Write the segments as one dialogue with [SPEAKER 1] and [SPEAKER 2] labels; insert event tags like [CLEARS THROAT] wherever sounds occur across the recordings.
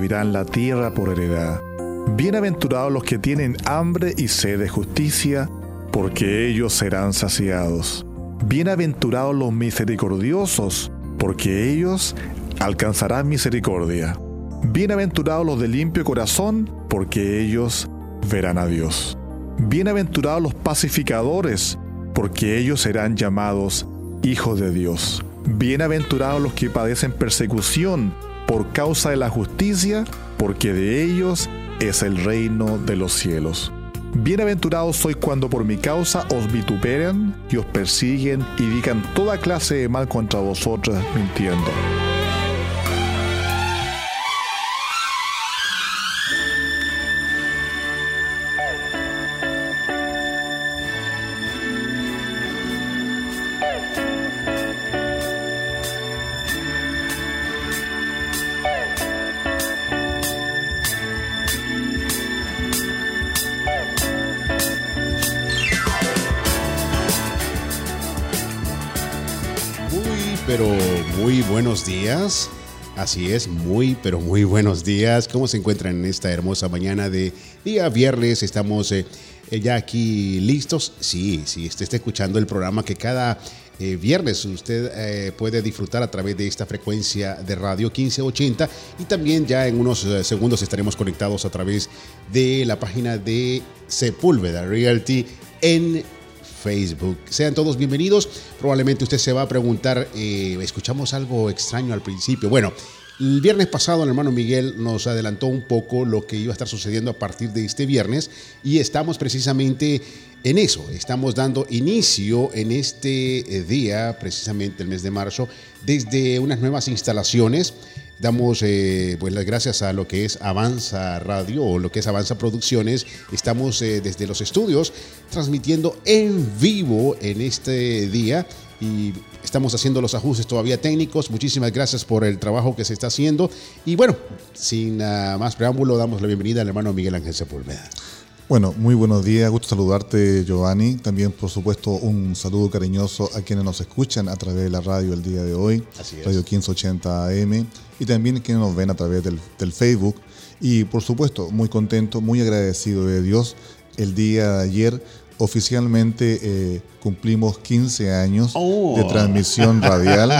[SPEAKER 1] la tierra por heredad. Bienaventurados los que tienen hambre y sed de justicia, porque ellos serán saciados. Bienaventurados los misericordiosos, porque ellos alcanzarán misericordia. Bienaventurados los de limpio corazón, porque ellos verán a Dios. Bienaventurados los pacificadores, porque ellos serán llamados hijos de Dios. Bienaventurados los que padecen persecución por causa de la justicia, porque de ellos es el reino de los cielos. Bienaventurados sois cuando por mi causa os vituperan y os persiguen y digan toda clase de mal contra vosotros mintiendo.
[SPEAKER 2] Buenos días. Así es, muy, pero muy buenos días. ¿Cómo se encuentran en esta hermosa mañana de día viernes? Estamos eh, ya aquí listos. Sí, sí, usted está escuchando el programa que cada eh, viernes usted eh, puede disfrutar a través de esta frecuencia de radio 1580 y también ya en unos segundos estaremos conectados a través de la página de Sepúlveda Realty en Facebook. Sean todos bienvenidos. Probablemente usted se va a preguntar, eh, escuchamos algo extraño al principio. Bueno, el viernes pasado el hermano Miguel nos adelantó un poco lo que iba a estar sucediendo a partir de este viernes y estamos precisamente en eso. Estamos dando inicio en este eh, día, precisamente el mes de marzo, desde unas nuevas instalaciones Damos eh, pues las gracias a lo que es Avanza Radio o lo que es Avanza Producciones. Estamos eh, desde los estudios transmitiendo en vivo en este día y estamos haciendo los ajustes todavía técnicos. Muchísimas gracias por el trabajo que se está haciendo. Y bueno, sin más preámbulo, damos la bienvenida al hermano Miguel Ángel Sepúlveda.
[SPEAKER 1] Bueno, muy buenos días, gusto saludarte Giovanni. También, por supuesto, un saludo cariñoso a quienes nos escuchan a través de la radio el día de hoy, Radio 1580 AM, y también quienes nos ven a través del, Facebook. Y, por supuesto, muy contento, muy agradecido de Dios. El día de ayer oficialmente eh, cumplimos 15 años de oh. transmisión [LAUGHS] radial,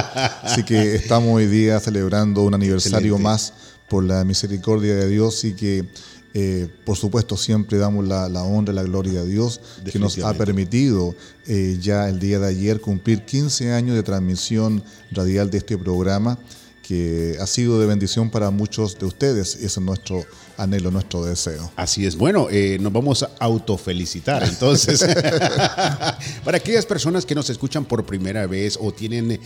[SPEAKER 1] así que estamos hoy día celebrando un aniversario más por la misericordia de Dios y que eh, por supuesto, siempre damos la, honra y la gloria a Dios que nos ha permitido eh, ya el día de ayer cumplir 15 años de transmisión radial de este programa que ha sido de bendición para muchos de ustedes. Ese es nuestro anhelo, nuestro deseo.
[SPEAKER 2] Así es. Bueno, eh, nos vamos a autofelicitar [LAUGHS] entonces. [LAUGHS] para aquellas personas que nos escuchan por primera vez o tienen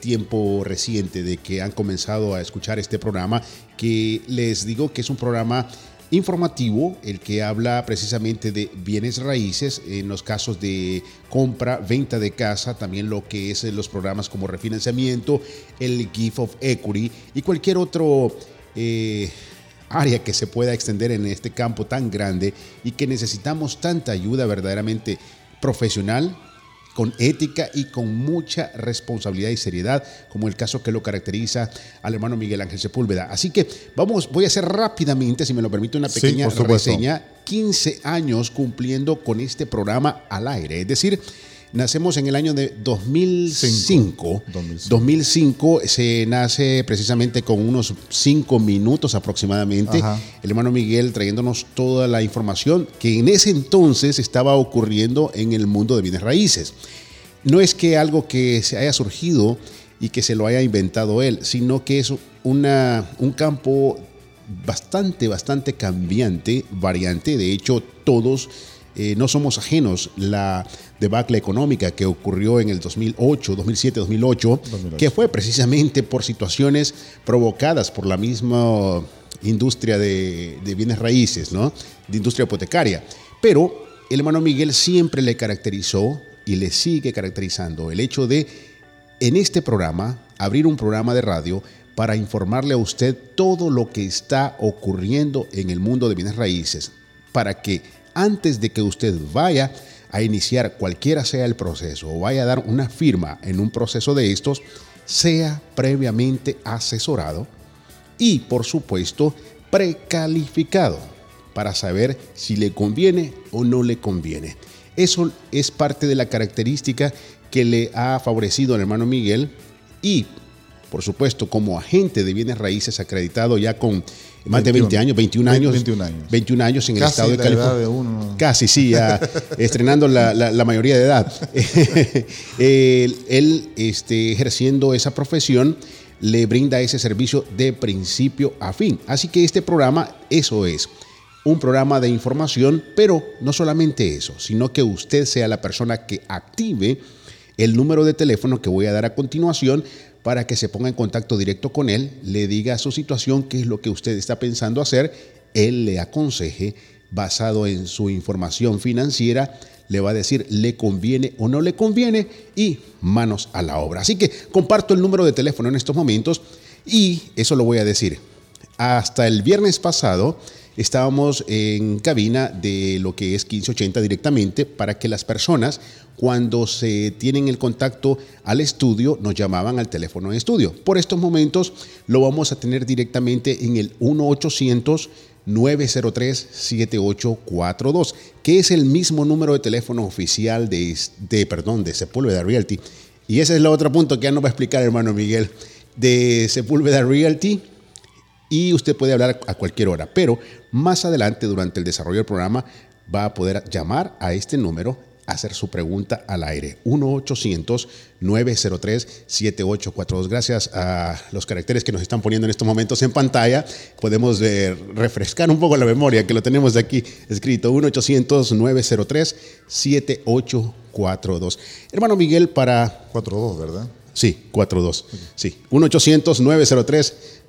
[SPEAKER 2] tiempo reciente de que han comenzado a escuchar este programa, que les digo que es un programa informativo, el que habla precisamente de bienes raíces, en los casos de compra, venta de casa, también lo que es los programas como refinanciamiento, el Gift of Equity y cualquier otro eh, área que se pueda extender en este campo tan grande y que necesitamos tanta ayuda verdaderamente profesional, con ética y con mucha responsabilidad y seriedad, como el caso que lo caracteriza al hermano Miguel Ángel Sepúlveda. Así que vamos, voy a hacer rápidamente, si me lo permite, una pequeña reseña. 15 años cumpliendo con este programa al aire, es decir, Nacemos en el año de 2005. 2005. se nace precisamente con unos cinco minutos aproximadamente. El hermano Miguel trayéndonos toda la información que en ese entonces estaba ocurriendo en el mundo de bienes raíces. No es que algo que se haya surgido y que se lo haya inventado él, sino que es una, un campo bastante, bastante cambiante, variante. De hecho, todos eh, no somos ajenos. La debacle económica que ocurrió en el 2008, 2007, 2008, que fue precisamente por situaciones provocadas por la misma industria de, bienes raíces, ¿no? de industria hipotecaria. Pero el hermano Miguel siempre le caracterizó y le sigue caracterizando el hecho de, en este programa, abrir un programa de radio para informarle a usted todo lo que está ocurriendo en el mundo de bienes raíces, para que antes de que usted vaya a iniciar cualquiera sea el proceso o vaya a dar una firma en un proceso de estos, sea previamente asesorado y, por supuesto, precalificado para saber si le conviene o no le conviene. Eso es parte de la característica que le ha favorecido al hermano Miguel y, por supuesto, como agente de bienes raíces acreditado ya con más de 20 años, 21 años.
[SPEAKER 1] 21 años.
[SPEAKER 2] 21 años en el estado de
[SPEAKER 1] la
[SPEAKER 2] California.
[SPEAKER 1] edad de uno.
[SPEAKER 2] Casi, sí, ya [LAUGHS] estrenando la, la- la mayoría de edad. [LAUGHS] él, él, este, ejerciendo esa profesión le brinda ese servicio de principio a fin. Así que este programa, eso es, un programa de información, pero no solamente eso, sino que usted sea la persona que active el número de teléfono que voy a dar a continuación para que se ponga en contacto directo con él, le diga su situación, qué es lo que usted está pensando hacer, él le aconseje basado en su información financiera, le va a decir le conviene o no le conviene y manos a la obra. Así que comparto el número de teléfono en estos momentos y eso lo voy a decir. Hasta el viernes pasado estábamos en cabina de lo que es 1580 directamente para que las personas cuando se tienen el contacto al estudio nos llamaban al teléfono de estudio. Por estos momentos lo vamos a tener directamente en el 1 800 903-7842, que es el mismo número de teléfono oficial de, de, perdón, de Sepúlveda Realty. Y ese es el otro punto que ya nos va a explicar hermano Miguel, de Sepúlveda Realty. Y usted puede hablar a cualquier hora, pero más adelante, durante el desarrollo del programa, va a poder llamar a este número, hacer su pregunta al aire. 1-800-903-7842. Gracias a los caracteres que nos están poniendo en estos momentos en pantalla, podemos eh, refrescar un poco la memoria, que lo tenemos aquí escrito. 1-800-903-7842. Hermano Miguel, para
[SPEAKER 1] 4-2, ¿verdad?
[SPEAKER 2] Sí, 42. Sí,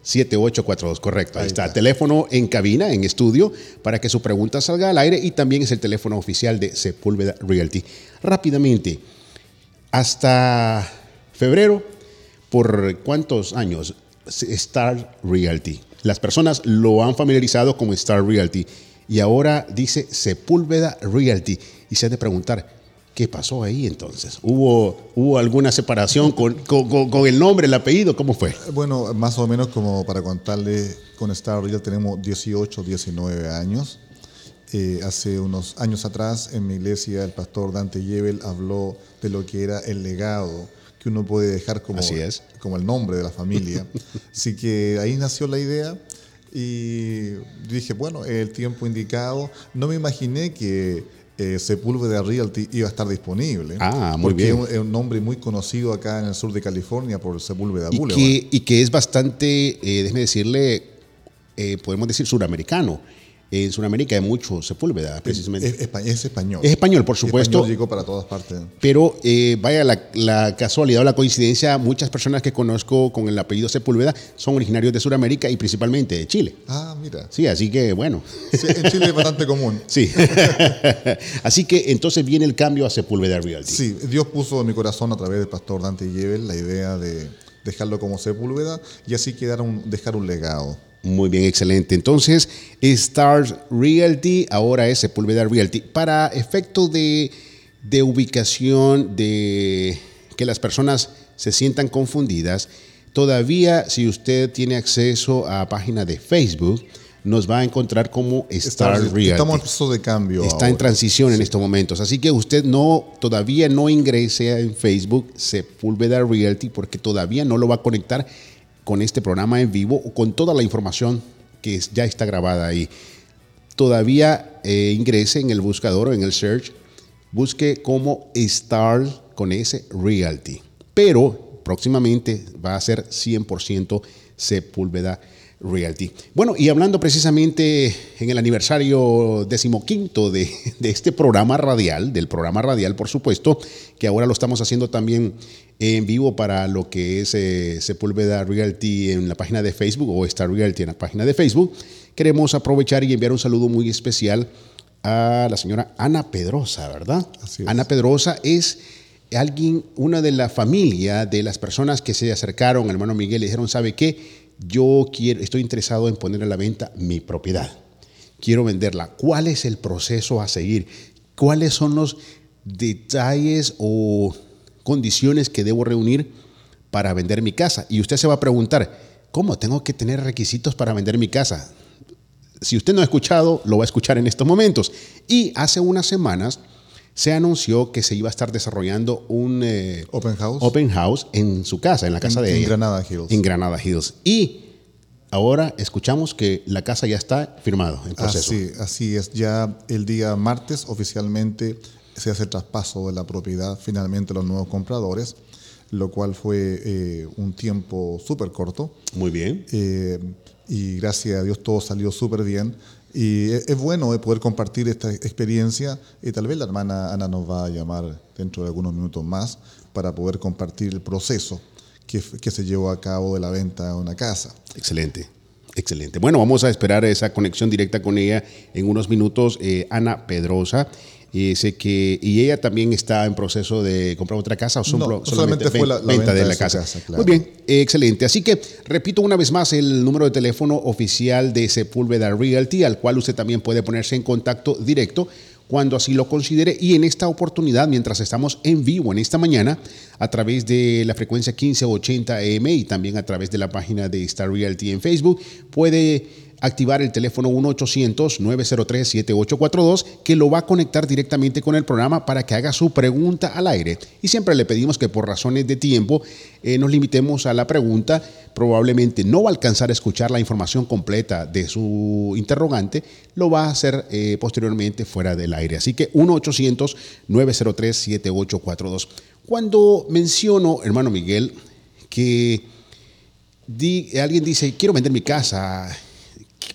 [SPEAKER 2] 1-800-903-7842, correcto. Ahí,
[SPEAKER 1] Ahí
[SPEAKER 2] está.
[SPEAKER 1] está.
[SPEAKER 2] Teléfono en cabina, en estudio, para que su pregunta salga al aire y también es el teléfono oficial de Sepúlveda Realty. Rápidamente, hasta febrero, ¿por cuántos años? Star Realty. Las personas lo han familiarizado como Star Realty y ahora dice Sepúlveda Realty. Y se han de preguntar, ¿qué pasó ahí entonces? ¿Hubo, hubo alguna separación con, con- con- el nombre, el apellido? ¿Cómo fue?
[SPEAKER 1] Bueno, más o menos como para contarle, con Star Real tenemos 18, 19 años. Eh, hace unos años atrás en mi iglesia el pastor Dante Yebel habló de lo que era el legado que uno puede dejar como,
[SPEAKER 2] Así es.
[SPEAKER 1] como el nombre de la familia. [LAUGHS] Así que ahí nació la idea y dije, bueno, el tiempo indicado. No me imaginé que eh, Sepúlveda Realty iba a estar disponible.
[SPEAKER 2] Ah, muy
[SPEAKER 1] porque
[SPEAKER 2] bien.
[SPEAKER 1] es un- es un nombre muy conocido acá en el sur de California por Sepúlveda
[SPEAKER 2] Y
[SPEAKER 1] Boulevard.
[SPEAKER 2] que, y que es bastante, eh, déjeme decirle, eh, podemos decir suramericano. En Sudamérica hay mucho Sepúlveda, precisamente.
[SPEAKER 1] Es, espa- es español.
[SPEAKER 2] Es español, por supuesto.
[SPEAKER 1] Español llegó para todas partes.
[SPEAKER 2] Pero eh, vaya la, la casualidad o la coincidencia, muchas personas que conozco con el apellido Sepúlveda son originarios de Sudamérica y principalmente de Chile.
[SPEAKER 1] Ah, mira.
[SPEAKER 2] Sí, así que bueno.
[SPEAKER 1] Sí, en Chile es bastante común. [LAUGHS]
[SPEAKER 2] Sí. [LAUGHS] así que entonces viene el cambio a Sepúlveda Realty.
[SPEAKER 1] Sí, Dios puso en mi corazón a través del pastor Dante Yebel la idea de dejarlo como Sepúlveda y así quedar un, dejar un legado.
[SPEAKER 2] Muy bien, excelente. Entonces, Stars Realty ahora es Sepúlveda Realty. Para efecto de, de ubicación, de que las personas se sientan confundidas, todavía si usted tiene acceso a página de Facebook, nos va a encontrar como Star Realty.
[SPEAKER 1] Estamos en proceso de cambio.
[SPEAKER 2] Está en transición en estos momentos. Así que usted no, todavía no ingrese en Facebook Sepúlveda Realty porque todavía no lo va a conectar con este programa en vivo o con toda la información que ya está grabada ahí. Todavía eh, ingrese en el buscador o en el search, busque como Star con S Realty. Pero próximamente va a ser 100% Sepúlveda Realty. Bueno, y hablando precisamente en el aniversario decimoquinto de, de este programa radial, del programa radial, por supuesto, que ahora lo estamos haciendo también en vivo para lo que es eh, Sepúlveda Realty en la página de Facebook o Star Realty en la página de Facebook, queremos aprovechar y enviar un saludo muy especial a la señora Ana Pedrosa, ¿verdad?
[SPEAKER 1] Así es.
[SPEAKER 2] Ana Pedrosa es alguien, una de la familia de las personas que se acercaron hermano Miguel y dijeron, ¿sabe qué? Yo quiero, estoy interesado en poner a la venta mi propiedad. Quiero venderla. ¿Cuál es el proceso a seguir? ¿Cuáles son los detalles o condiciones que debo reunir para vender mi casa? Y usted se va a preguntar, ¿cómo tengo que tener requisitos para vender mi casa? Si usted no ha escuchado, lo va a escuchar en estos momentos. Y hace unas semanas se anunció que se iba a estar desarrollando un
[SPEAKER 1] eh, open, house.
[SPEAKER 2] open house en su casa, en la casa de
[SPEAKER 1] en Granada Hills.
[SPEAKER 2] En Granada Hills. Y ahora escuchamos que la casa ya está firmado en proceso.
[SPEAKER 1] Así, así es. Ya el día martes oficialmente se hace el traspaso de la propiedad finalmente a los nuevos compradores, lo cual fue eh, un tiempo súper corto.
[SPEAKER 2] Muy bien.
[SPEAKER 1] Eh, y gracias a Dios todo salió súper bien. Y es, bueno eh, poder compartir esta experiencia y tal vez la hermana Ana nos va a llamar dentro de algunos minutos más para poder compartir el proceso que, que se llevó a cabo de la venta de una casa.
[SPEAKER 2] Excelente. Excelente. Bueno, vamos a esperar esa conexión directa con ella en unos minutos. Ana Pedrosa y sé que y ella también está en proceso de comprar otra casa o
[SPEAKER 1] solamente, fue la, venta, de la casa.
[SPEAKER 2] Muy bien, excelente. Así que repito una vez más el número de teléfono oficial de Sepúlveda Realty, al cual usted también puede ponerse en contacto directo cuando así lo considere. Y en esta oportunidad, mientras estamos en vivo en esta mañana, a través de la frecuencia 1580 AM y también a través de la página de Star Realty en Facebook, puede activar el teléfono 1-800-903-7842 que lo va a conectar directamente con el programa para que haga su pregunta al aire. Y siempre le pedimos que por razones de tiempo eh, nos limitemos a la pregunta. Probablemente no va a alcanzar a escuchar la información completa de su interrogante, lo va a hacer eh, posteriormente fuera del aire. Así que 1-800-903-7842. Cuando menciono, hermano Miguel, que alguien dice, quiero vender mi casa,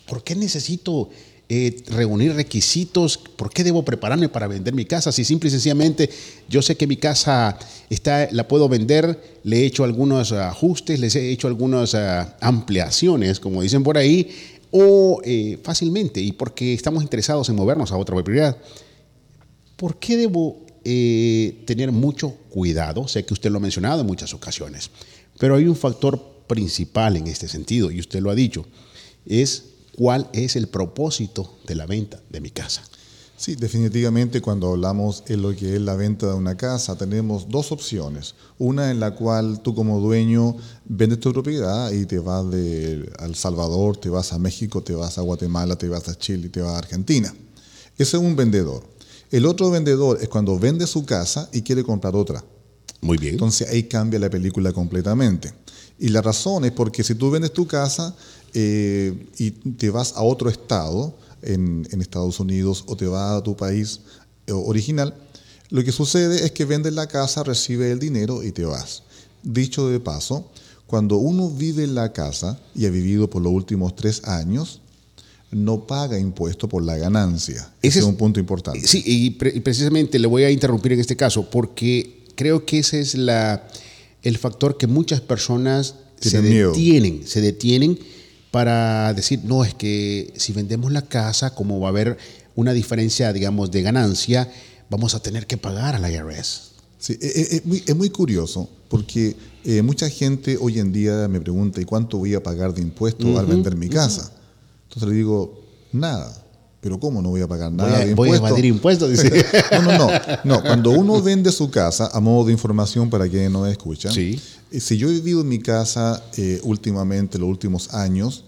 [SPEAKER 2] ¿por qué necesito eh, reunir requisitos? ¿Por qué debo prepararme para vender mi casa? Si simple y sencillamente yo sé que mi casa está, la puedo vender, le he hecho algunos ajustes, les he hecho algunas ah, ampliaciones, como dicen por ahí, o eh, fácilmente, y porque estamos interesados en movernos a otra propiedad. ¿Por qué debo eh, tener mucho cuidado? Sé que usted lo ha mencionado en muchas ocasiones, pero hay un factor principal en este sentido, y usted lo ha dicho, es cuál es el propósito de la venta de mi casa.
[SPEAKER 1] Sí, definitivamente cuando hablamos en lo que es la venta de una casa tenemos dos opciones. Una en la cual tú como dueño vendes tu propiedad y te vas de El Salvador, te vas a México, te vas a Guatemala, te vas a Chile, te vas a Argentina. Ese es un vendedor. El otro vendedor es cuando vende su casa y quiere comprar otra.
[SPEAKER 2] Muy bien.
[SPEAKER 1] Entonces ahí cambia la película completamente. Y la razón es porque si tú vendes tu casa, eh, y te vas a otro estado en, Estados Unidos o te vas a tu país eh, original, lo que sucede es que vendes la casa, recibes el dinero y te vas. Dicho de paso, cuando uno vive en la casa y ha vivido por los últimos tres años, no paga impuesto por la ganancia. Ese, es un punto importante.
[SPEAKER 2] Sí, y, precisamente le voy a interrumpir en este caso porque creo que ese es la, el factor que muchas personas se detienen, se detienen para decir, no, es que si vendemos la casa, como va a haber una diferencia, digamos, de ganancia, vamos a tener que pagar a la IRS.
[SPEAKER 1] Sí, e, e, es, muy, curioso porque eh, mucha gente hoy en día me pregunta, ¿y cuánto voy a pagar de impuestos al vender mi casa? Entonces le digo, nada. Pero ¿cómo no voy a pagar nada
[SPEAKER 2] de
[SPEAKER 1] impuestos?
[SPEAKER 2] Voy a evadir impuestos, dice. [LAUGHS]
[SPEAKER 1] no, no, no, no. Cuando uno vende su casa, a modo de información para quienes no escuchan,
[SPEAKER 2] sí.
[SPEAKER 1] Eh, si yo he vivido en mi casa eh, últimamente, los últimos años,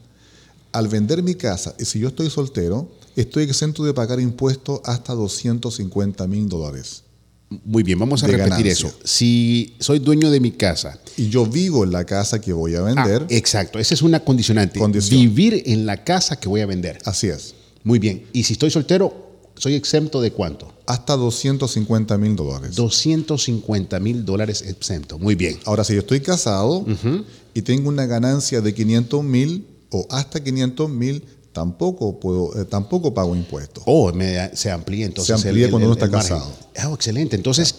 [SPEAKER 1] al vender mi casa, y si yo estoy soltero, estoy exento de pagar impuestos hasta 250 mil dólares.
[SPEAKER 2] Muy bien, vamos a repetir eso. Si soy dueño de mi casa.
[SPEAKER 1] Y yo vivo en la casa que voy a vender.
[SPEAKER 2] Ah, exacto, esa es una condicionante. Vivir en la casa que voy a vender.
[SPEAKER 1] Así es.
[SPEAKER 2] Muy bien. Y si estoy soltero, ¿soy exento de cuánto?
[SPEAKER 1] Hasta 250 mil dólares.
[SPEAKER 2] 250 mil dólares exento. Muy bien.
[SPEAKER 1] Ahora, si yo estoy casado y tengo una ganancia de 500 mil o hasta 500 mil, tampoco, puedo, eh, tampoco pago impuestos.
[SPEAKER 2] Oh, se amplía entonces.
[SPEAKER 1] Se amplía cuando uno está casado.
[SPEAKER 2] Ah, excelente. Entonces,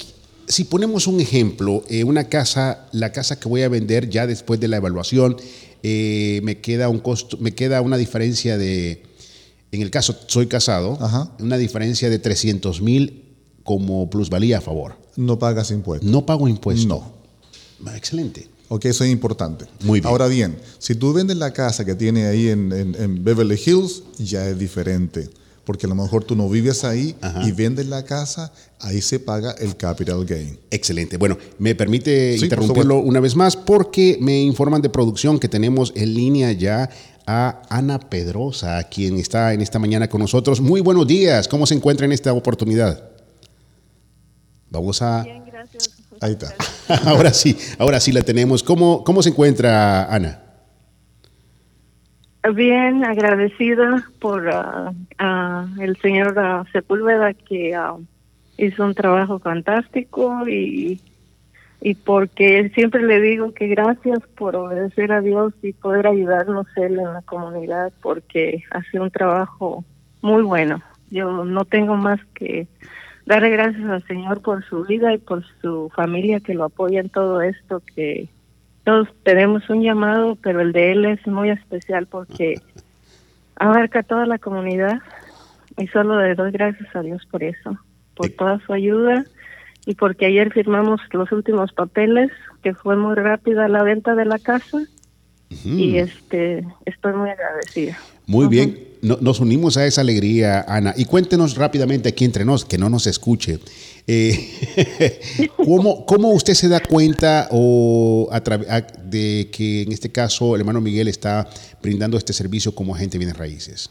[SPEAKER 2] si ponemos un ejemplo, eh, una casa, la casa que voy a vender ya después de la evaluación, eh, me queda un costo, me queda una diferencia de en el caso soy casado, una diferencia de 300 mil como plusvalía a favor.
[SPEAKER 1] No pagas impuestos.
[SPEAKER 2] No pago impuestos.
[SPEAKER 1] No.
[SPEAKER 2] Ah, excelente.
[SPEAKER 1] Ok, eso es importante.
[SPEAKER 2] Muy bien.
[SPEAKER 1] Ahora bien, si tú vendes la casa que tiene ahí en, Beverly Hills, ya es diferente. porque a lo mejor tú no vives ahí y vendes la casa, ahí se paga el capital gain.
[SPEAKER 2] Excelente. Bueno, me permite interrumpirlo una vez más porque me informan de producción que tenemos en línea ya a Ana Pedrosa, quien está en esta mañana con nosotros. Muy buenos días. ¿Cómo se encuentra en esta oportunidad? Vamos a... Bien, gracias. Ahí está. [LAUGHS] ahora sí, ahora sí la tenemos. ¿Cómo, cómo se encuentra Ana?
[SPEAKER 3] Bien, agradecida por uh, el señor uh, Sepúlveda que hizo un trabajo fantástico y, y porque siempre le digo que gracias por obedecer a Dios y poder ayudarnos él en la comunidad porque hace un trabajo muy bueno. Yo no tengo más que darle gracias al Señor por su vida y por su familia que lo apoya en todo esto que todos tenemos un llamado, pero el de él es muy especial porque abarca toda la comunidad y solo le doy gracias a Dios por eso, por toda su ayuda y porque ayer firmamos los últimos papeles, que fue muy rápida la venta de la casa y este estoy muy agradecida.
[SPEAKER 2] Muy bien, nos unimos a esa alegría, Ana. Y cuéntenos rápidamente aquí entre nos, que no nos escuche. Eh, [LAUGHS] ¿cómo, ¿cómo, usted se da cuenta o de que en este caso el hermano Miguel está brindando este servicio como agente de bienes raíces?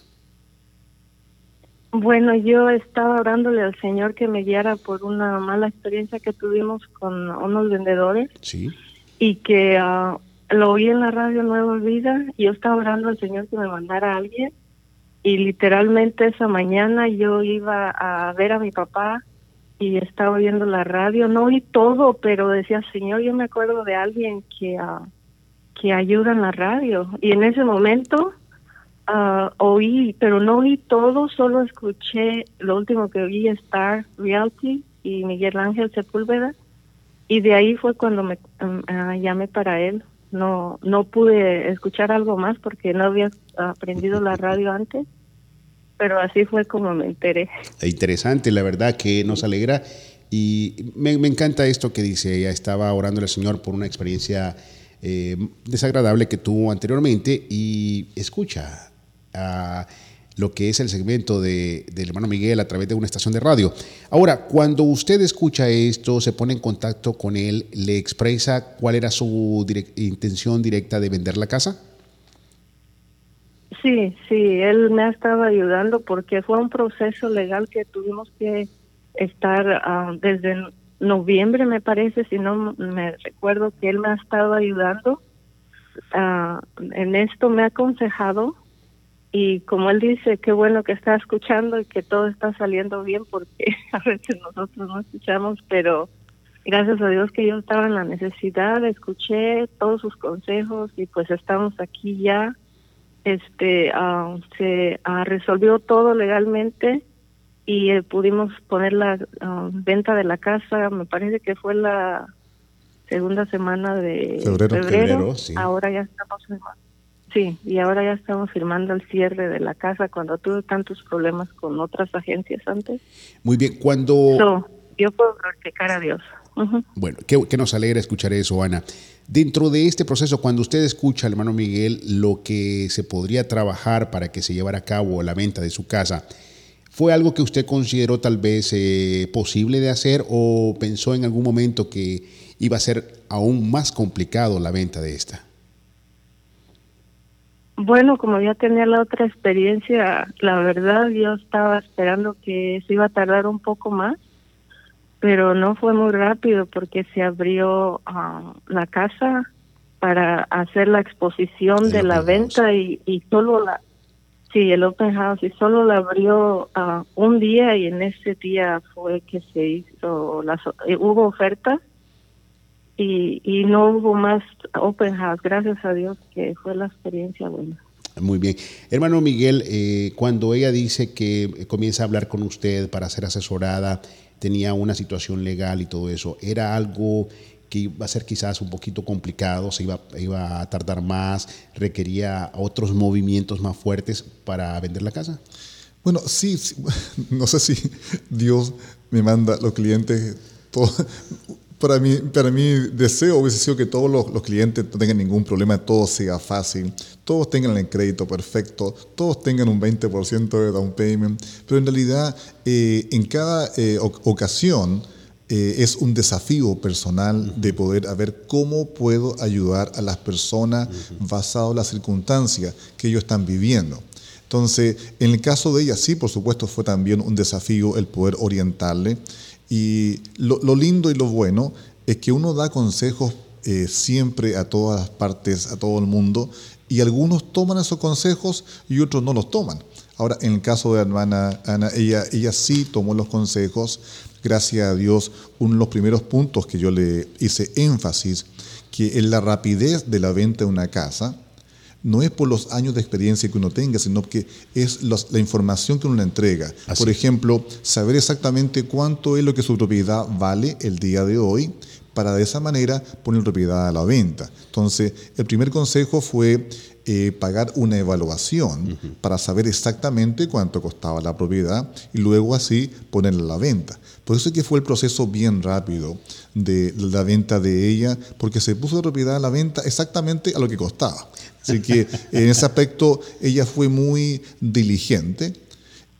[SPEAKER 3] Bueno, yo estaba orándole al Señor que me guiara por una mala experiencia que tuvimos con unos vendedores. Sí. Y que uh, lo oí en la radio Nueva Vida y yo estaba orando al Señor que me mandara a alguien y literalmente esa mañana yo iba a ver a mi papá y estaba oyendo la radio, no oí todo, pero decía, Señor, yo me acuerdo de alguien que, uh, que ayuda en la radio y en ese momento uh, oí, pero no oí todo, solo escuché lo último que oí, Star Reality y Miguel Ángel Sepúlveda y de ahí fue cuando me uh, llamé para él. No no pude escuchar algo más porque no había aprendido la radio antes pero así fue como me enteré
[SPEAKER 2] interesante la verdad que nos alegra y me, encanta esto que dice ella estaba orando al Señor por una experiencia eh, desagradable que tuvo anteriormente y escucha a lo que es el segmento de, del hermano Miguel a través de una estación de radio. Ahora, cuando usted escucha esto, se pone en contacto con él, ¿le expresa cuál era su intención directa de vender la casa?
[SPEAKER 3] Sí, sí, él me ha estado ayudando porque fue un proceso legal que tuvimos que estar ah, desde noviembre, me parece, si no me recuerdo que él me ha estado ayudando. Uh, en esto me ha aconsejado y como él dice, qué bueno que está escuchando y que todo está saliendo bien porque [LAUGHS] a veces nosotros no escuchamos, pero gracias a Dios que yo estaba en la necesidad, escuché todos sus consejos y pues estamos aquí ya. Este uh, se uh, resolvió todo legalmente y eh, pudimos poner la uh, venta de la casa, me parece que fue la segunda semana de febrero, ahora ya estamos en Sí, y ahora ya estamos firmando el cierre de la casa cuando tuve tantos problemas con otras agencias antes.
[SPEAKER 2] Muy bien, cuando...
[SPEAKER 3] yo puedo glorificar a Dios.
[SPEAKER 2] Bueno, qué, nos alegra escuchar eso, Ana. Dentro de este proceso, cuando usted escucha, hermano Miguel, lo que se podría trabajar para que se llevara a cabo la venta de su casa, ¿fue algo que usted consideró tal vez eh, posible de hacer o pensó en algún momento que iba a ser aún más complicado la venta de esta?
[SPEAKER 3] Bueno, como ya tenía la otra experiencia, la verdad yo estaba esperando que se iba a tardar un poco más, pero no fue muy rápido porque se abrió ah, la casa para hacer la exposición de la venta y, y solo la, sí, el open house y solo la abrió uh, un día y en ese día fue que se hizo, las, eh, hubo ofertas y, y no hubo más open house, gracias a Dios que fue la experiencia buena.
[SPEAKER 2] Muy bien. Hermano Miguel, eh, cuando ella dice que comienza a hablar con usted para ser asesorada, tenía una situación legal y todo eso, ¿era algo que iba a ser quizás un poquito complicado, se iba, iba a tardar más, requería otros movimientos más fuertes para vender la casa?
[SPEAKER 1] Bueno, sí, [LAUGHS] no sé si Dios me manda los clientes todo, para mí, para mí deseo hubiese sido que todos los, clientes no tengan ningún problema, todo sea fácil, todos tengan el crédito perfecto, todos tengan un 20% de down payment, pero en realidad eh, en cada eh, ocasión eh, es un desafío personal de poder ver cómo puedo ayudar a las personas basado en las circunstancias que ellos están viviendo. Entonces, en el caso de ella, sí, por supuesto, fue también un desafío el poder orientarle. Y lo, lindo y lo bueno es que uno da consejos eh, siempre a todas las partes, a todo el mundo, y algunos toman esos consejos y otros no los toman. Ahora, en el caso de hermana Ana, ella, ella sí tomó los consejos, gracias a Dios, uno de los primeros puntos que yo le hice énfasis, que en la rapidez de la venta de una casa, no es por los años de experiencia que uno tenga, sino que es la información que uno le entrega. Por ejemplo, saber exactamente cuánto es lo que su propiedad vale el día de hoy, para de esa manera poner propiedad a la venta. Entonces, el primer consejo fue eh, pagar una evaluación para saber exactamente cuánto costaba la propiedad y luego así ponerla a la venta. Por eso es que fue el proceso bien rápido de la venta de ella, porque se puso de propiedad a la venta exactamente a lo que costaba. Así que en ese aspecto ella fue muy diligente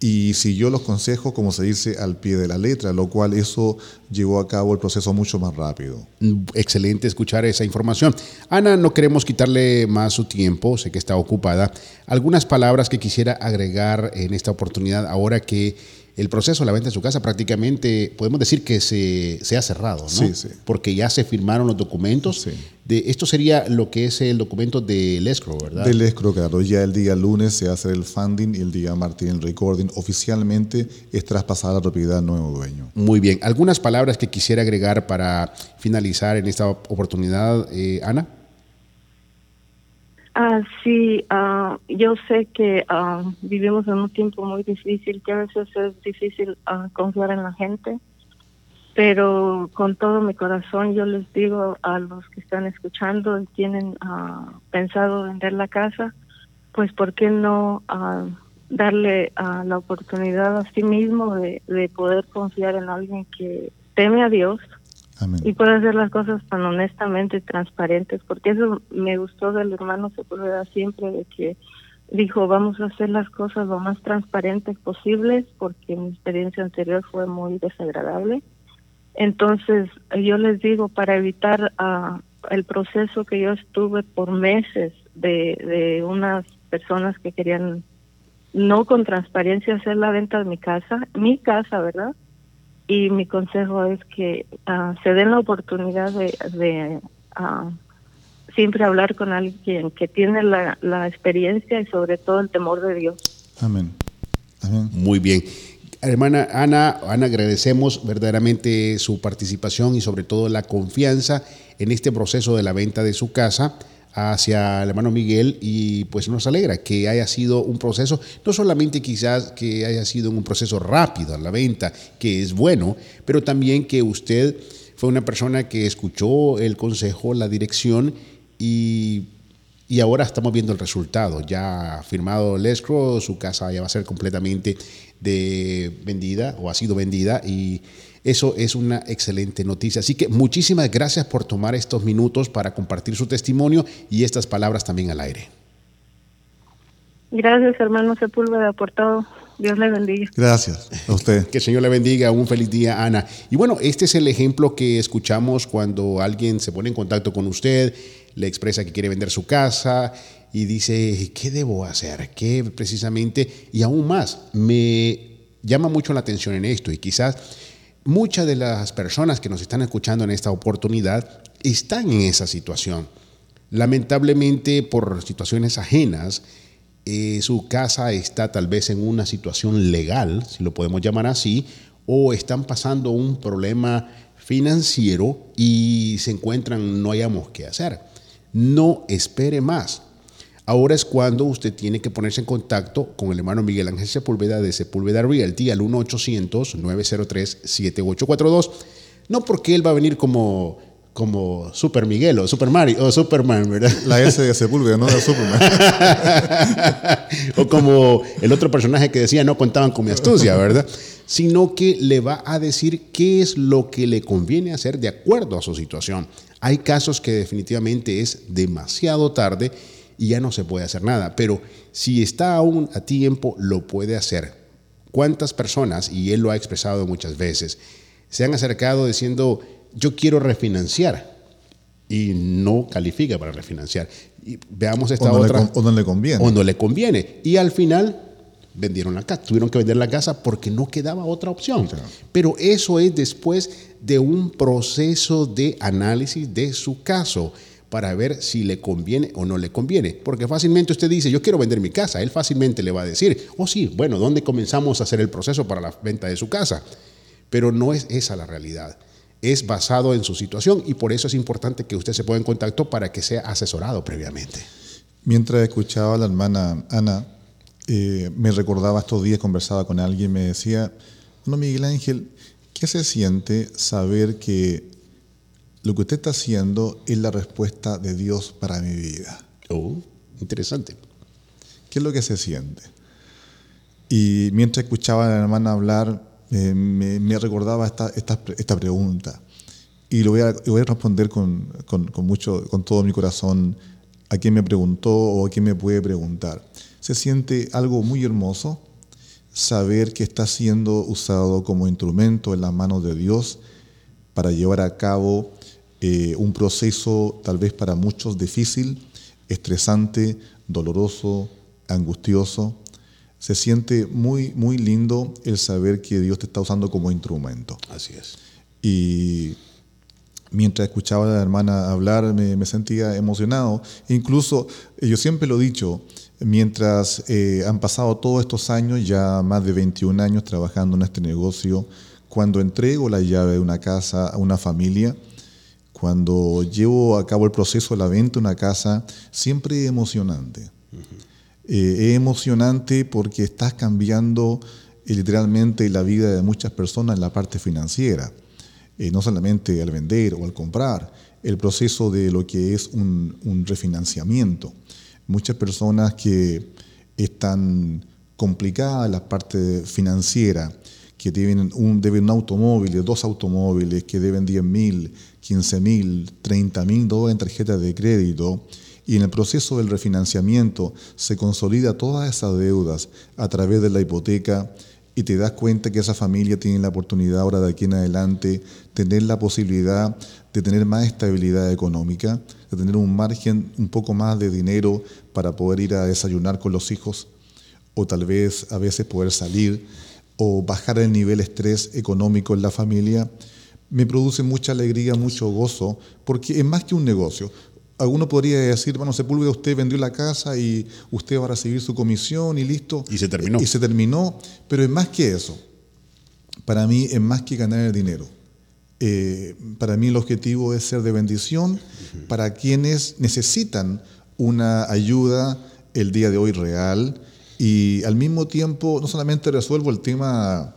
[SPEAKER 1] y siguió los consejos, como se dice, al pie de la letra, lo cual eso llevó a cabo el proceso mucho más rápido.
[SPEAKER 2] Excelente escuchar esa información. Ana, no queremos quitarle más su tiempo, sé que está ocupada. Algunas palabras que quisiera agregar en esta oportunidad ahora que el proceso de la venta de su casa prácticamente podemos decir que se, se ha cerrado, ¿no? Sí, sí. Porque ya se firmaron los documentos. Sí. De, esto sería lo que es el documento del escrow, ¿verdad?
[SPEAKER 1] Del escrow, claro. Ya el día lunes se hace el funding y el día martes el recording. Oficialmente es traspasada la propiedad al nuevo dueño.
[SPEAKER 2] Muy bien. ¿Algunas palabras que quisiera agregar para finalizar en esta oportunidad, eh, Ana?
[SPEAKER 3] Ah, sí, ah, yo sé que ah, vivimos en un tiempo muy difícil, que a veces es difícil ah, confiar en la gente, pero con todo mi corazón yo les digo a los que están escuchando y tienen pensado vender la casa, pues ¿por qué no darle la oportunidad a sí mismo de poder confiar en alguien que teme a Dios? Y puede hacer las cosas tan honestamente transparentes, porque eso me gustó del hermano Sepúlveda siempre, de que dijo, vamos a hacer las cosas lo más transparentes posibles, porque mi experiencia anterior fue muy desagradable. Entonces, yo les digo, para evitar uh, el proceso que yo estuve por meses de unas personas que querían no con transparencia hacer la venta de mi casa, mi casa, ¿verdad? Y mi consejo es que ah, se den la oportunidad de, ah, siempre hablar con alguien que tiene la, la, experiencia y sobre todo el temor de Dios.
[SPEAKER 1] Amén.
[SPEAKER 2] Muy bien. Hermana Ana, Ana, agradecemos verdaderamente su participación y sobre todo la confianza en este proceso de la venta de su casa hacia el hermano Miguel y pues nos alegra que haya sido un proceso, no solamente quizás que haya sido un proceso rápido a la venta, que es bueno, pero también que usted fue una persona que escuchó el consejo, la dirección y, y ahora estamos viendo el resultado. Ya firmado el escrow, su casa ya va a ser completamente de vendida o ha sido vendida y eso es una excelente noticia. Así que muchísimas gracias por tomar estos minutos para compartir su testimonio y estas palabras también al aire.
[SPEAKER 3] Gracias, hermano Sepúlveda, por todo. Dios le bendiga.
[SPEAKER 1] Gracias a usted.
[SPEAKER 2] Que el Señor le bendiga. Un feliz día, Ana. Y bueno, este es el ejemplo que escuchamos cuando alguien se pone en contacto con usted, le expresa que quiere vender su casa y dice, ¿qué debo hacer? ¿Qué precisamente? Y aún más, me llama mucho la atención en esto y quizás muchas de las personas que nos están escuchando en esta oportunidad están en esa situación. Lamentablemente, por situaciones ajenas, eh, su casa está tal vez en una situación legal, si lo podemos llamar así, o están pasando un problema financiero y se encuentran, no hayamos qué hacer. No espere más. Ahora es cuando usted tiene que ponerse en contacto con el hermano Miguel Ángel Sepúlveda de Sepúlveda Realty al 1-800-903-7842. No porque él va a venir como, como Super Miguel o Super Mario o Superman, ¿verdad?
[SPEAKER 1] La S de Sepúlveda, no de Superman. [LAUGHS]
[SPEAKER 2] o como el otro personaje que decía no contaban con mi astucia, ¿verdad? sino que le va a decir qué es lo que le conviene hacer de acuerdo a su situación. Hay casos que definitivamente es demasiado tarde y ya no se puede hacer nada, pero si está aún a tiempo, lo puede hacer. ¿Cuántas personas, y él lo ha expresado muchas veces, se han acercado diciendo, yo quiero refinanciar y no califica para refinanciar? Y veamos esta
[SPEAKER 1] o no
[SPEAKER 2] otra.
[SPEAKER 1] Le, o no le conviene.
[SPEAKER 2] O no le conviene. Y al final vendieron la casa, tuvieron que vender la casa porque no quedaba otra opción. Pero eso es después de un proceso de análisis de su caso para ver si le conviene o no le conviene. Porque fácilmente usted dice, yo quiero vender mi casa. Él fácilmente le va a decir, oh sí, bueno, ¿dónde comenzamos a hacer el proceso para la venta de su casa? Pero no es esa la realidad. Es basado en su situación y por eso es importante que usted se ponga en contacto para que sea asesorado previamente.
[SPEAKER 1] Mientras escuchaba a la hermana Ana, eh, me recordaba estos días, conversaba con alguien, me decía, no, Miguel Ángel, ¿qué se siente saber que lo que usted está haciendo es la respuesta de Dios para mi vida?
[SPEAKER 2] Oh, interesante.
[SPEAKER 1] ¿Qué es lo que se siente? Y mientras escuchaba a la hermana hablar, eh, me, me, recordaba esta, esta, esta, pregunta. Y lo voy a, voy a responder con, con, con, mucho, con todo mi corazón a quien me preguntó o a quien me puede preguntar se siente algo muy hermoso saber que está siendo usado como instrumento en las manos de Dios para llevar a cabo eh, un proceso tal vez para muchos difícil, estresante, doloroso, angustioso. Se siente muy, muy lindo el saber que Dios te está usando como instrumento.
[SPEAKER 2] Así es.
[SPEAKER 1] Y mientras escuchaba a la hermana hablar me, me sentía emocionado. Incluso, eh, yo siempre lo he dicho, mientras eh, han pasado todos estos años, ya más de 21 años trabajando en este negocio, cuando entrego la llave de una casa a una familia, cuando llevo a cabo el proceso de la venta de una casa, siempre es emocionante. eh, es emocionante porque estás cambiando eh, literalmente la vida de muchas personas en la parte financiera, eh, no solamente al vender o al comprar, el proceso de lo que es un, un refinanciamiento. Muchas personas que están complicadas en la parte financiera, que deben un, deben un automóvil, dos automóviles, que deben 10 mil, 15 mil, 30 mil dólares en tarjetas de crédito, y en el proceso del refinanciamiento se consolida todas esas deudas a través de la hipoteca y te das cuenta que esa familia tiene la oportunidad ahora de aquí en adelante tener la posibilidad de tener más estabilidad económica, de tener un margen, un poco más de dinero para poder ir a desayunar con los hijos, o tal vez a veces poder salir, o bajar el nivel de estrés económico en la familia, me produce mucha alegría, mucho gozo, porque es más que un negocio. Alguno podría decir, bueno, Sepúlveda, usted vendió la casa y usted va a recibir su comisión y listo.
[SPEAKER 2] Y se terminó.
[SPEAKER 1] Y se terminó, pero es más que eso. Para mí es más que ganar el dinero. Eh, para mí el objetivo es ser de bendición uh -huh. para quienes necesitan una ayuda el día de hoy real y al mismo tiempo no solamente resuelvo el tema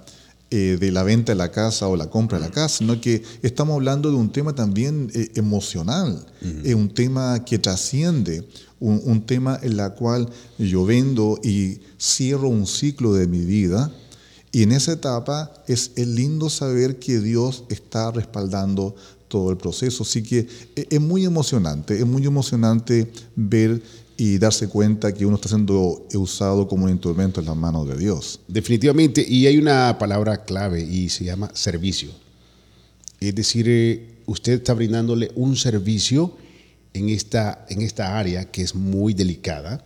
[SPEAKER 1] eh, de la venta de la casa o la compra de la casa, sino que estamos hablando de un tema también eh, emocional, uh -huh. un tema que trasciende, un, un tema en la cual yo vendo y cierro un ciclo de mi vida y en esa etapa es, es, lindo saber que Dios está respaldando todo el proceso. Así que es muy emocionante, es muy emocionante ver y darse cuenta que uno está siendo usado como un instrumento en las manos de Dios.
[SPEAKER 2] Definitivamente, y hay una palabra clave y se llama servicio. Es decir, eh, usted está brindándole un servicio en esta, en esta área que es muy delicada,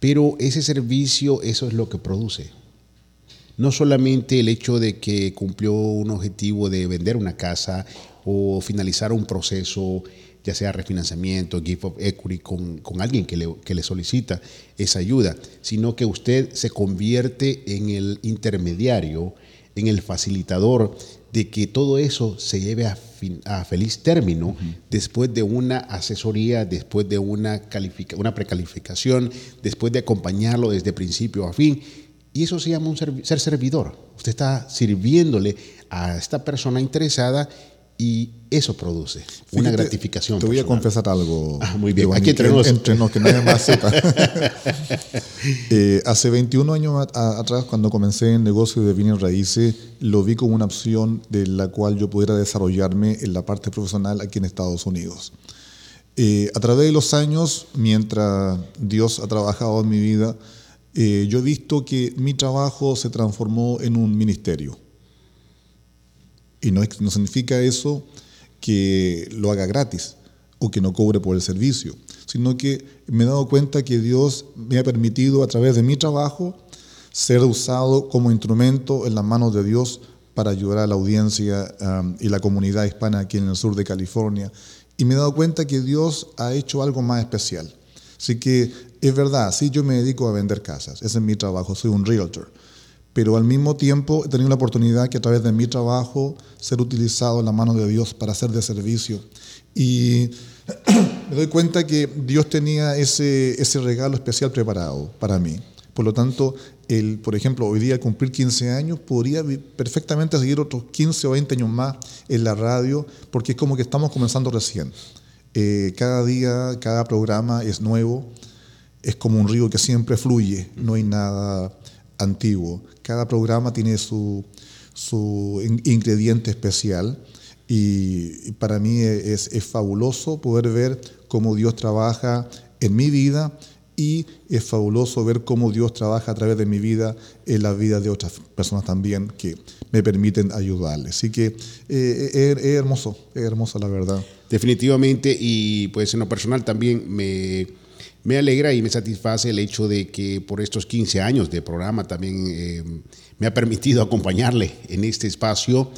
[SPEAKER 2] pero ese servicio, eso es lo que produce no solamente el hecho de que cumplió un objetivo de vender una casa o finalizar un proceso, ya sea refinanciamiento, gift of equity, con, con alguien que le, que le, solicita esa ayuda, sino que usted se convierte en el intermediario, en el facilitador de que todo eso se lleve a, fin, a feliz término uh -huh. después de una asesoría, después de una, una precalificación, después de acompañarlo desde principio a fin y eso se llama un serv ser servidor. Usted está sirviéndole a esta persona interesada y eso produce una gratificación.
[SPEAKER 1] Te voy a confesar algo.
[SPEAKER 2] Ah, muy bien, aquí entre.
[SPEAKER 1] Entre nos, que nadie más sepa. [LAUGHS] [LAUGHS] eh, hace 21 años atrás, cuando comencé el negocio de bienes raíces, lo vi como una opción de la cual yo pudiera desarrollarme en la parte profesional aquí en Estados Unidos. Eh, a través de los años, mientras Dios ha trabajado en mi vida, eh, yo he visto que mi trabajo se transformó en un ministerio. Y no, significa eso que lo haga gratis o que no cobre por el servicio, sino que me he dado cuenta que Dios me ha permitido a través de mi trabajo ser usado como instrumento en las manos de Dios para ayudar a la audiencia um, y la comunidad hispana aquí en el sur de California. Y me he dado cuenta que Dios ha hecho algo más especial. Así que es verdad, sí, yo me dedico a vender casas, ese es mi trabajo, soy un realtor pero al mismo tiempo he tenido la oportunidad que a través de mi trabajo ser utilizado en la mano de Dios para hacer de servicio. Y [CLEARS THROAT] me doy cuenta que Dios tenía ese, ese regalo especial preparado para mí. Por lo tanto, el, por ejemplo, hoy día cumplir 15 años, podría perfectamente seguir otros 15 o 20 años más en la radio, porque es como que estamos comenzando recién. Eh, cada día, cada programa es nuevo, es como un río que siempre fluye, no hay nada antiguo. Cada programa tiene su, su ingrediente especial y para mí es, es, fabuloso poder ver cómo Dios trabaja en mi vida y es fabuloso ver cómo Dios trabaja a través de mi vida en la vida de otras personas también que me permiten ayudarles. Así que eh, es, hermoso, es hermoso la verdad.
[SPEAKER 2] Definitivamente y pues en lo personal también me me alegra y me satisface el hecho de que por estos 15 años de programa también eh, me ha permitido acompañarle en este espacio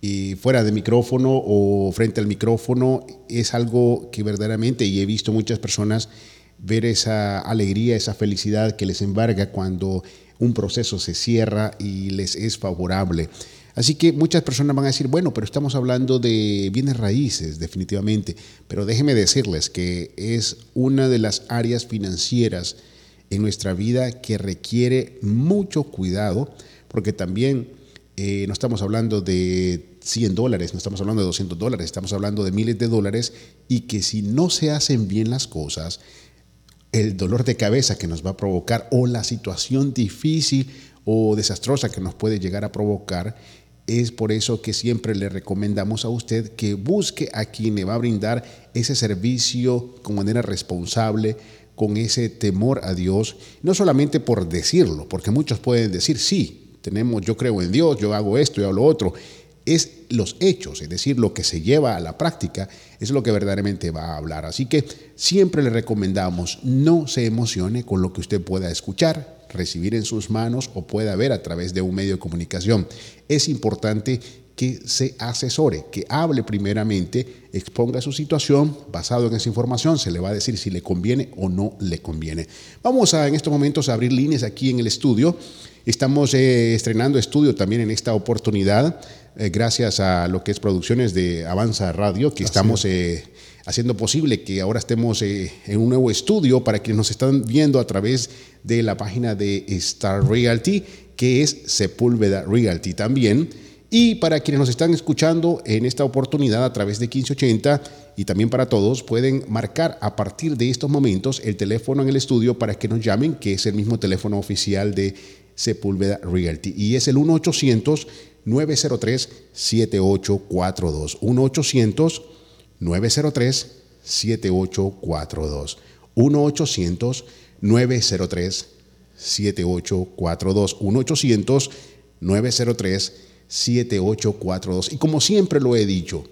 [SPEAKER 2] y fuera de micrófono o frente al micrófono. Es algo que verdaderamente, y he visto muchas personas ver esa alegría, esa felicidad que les embarga cuando un proceso se cierra y les es favorable. Así que muchas personas van a decir, bueno, pero estamos hablando de bienes raíces, definitivamente. Pero déjenme decirles que es una de las áreas financieras en nuestra vida que requiere mucho cuidado, porque también eh, no estamos hablando de 100 dólares, no estamos hablando de 200 dólares, estamos hablando de miles de dólares y que si no se hacen bien las cosas, el dolor de cabeza que nos va a provocar o la situación difícil o desastrosa que nos puede llegar a provocar es por eso que siempre le recomendamos a usted que busque a quien le va a brindar ese servicio con manera responsable, con ese temor a Dios, no solamente por decirlo, porque muchos pueden decir, sí, tenemos, yo creo en Dios, yo hago esto, yo hago lo otro. Es los hechos, es decir, lo que se lleva a la práctica, es lo que verdaderamente va a hablar. Así que siempre le recomendamos, no se emocione con lo que usted pueda escuchar, recibir en sus manos o pueda ver a través de un medio de comunicación. Es importante que se asesore, que hable primeramente, exponga su situación, basado en esa información, se le va a decir si le conviene o no le conviene. Vamos a en estos momentos a abrir líneas aquí en el estudio. Estamos eh, estrenando estudio también en esta oportunidad, eh, gracias a lo que es producciones de Avanza Radio, que estamos eh, haciendo posible que ahora estemos eh, en un nuevo estudio para quienes nos están viendo a través de la página de Star Realty, que es Sepúlveda Realty también. Y para quienes nos están escuchando en esta oportunidad a través de 1580 y también para todos, pueden marcar a partir de estos momentos el teléfono en el estudio para que nos llamen, que es el mismo teléfono oficial de Sepúlveda Realty. Y es el 1-800-903-7842. 1-800 903-7842. 1-800-903-7842. 1-800-903-7842. Y como siempre lo he dicho,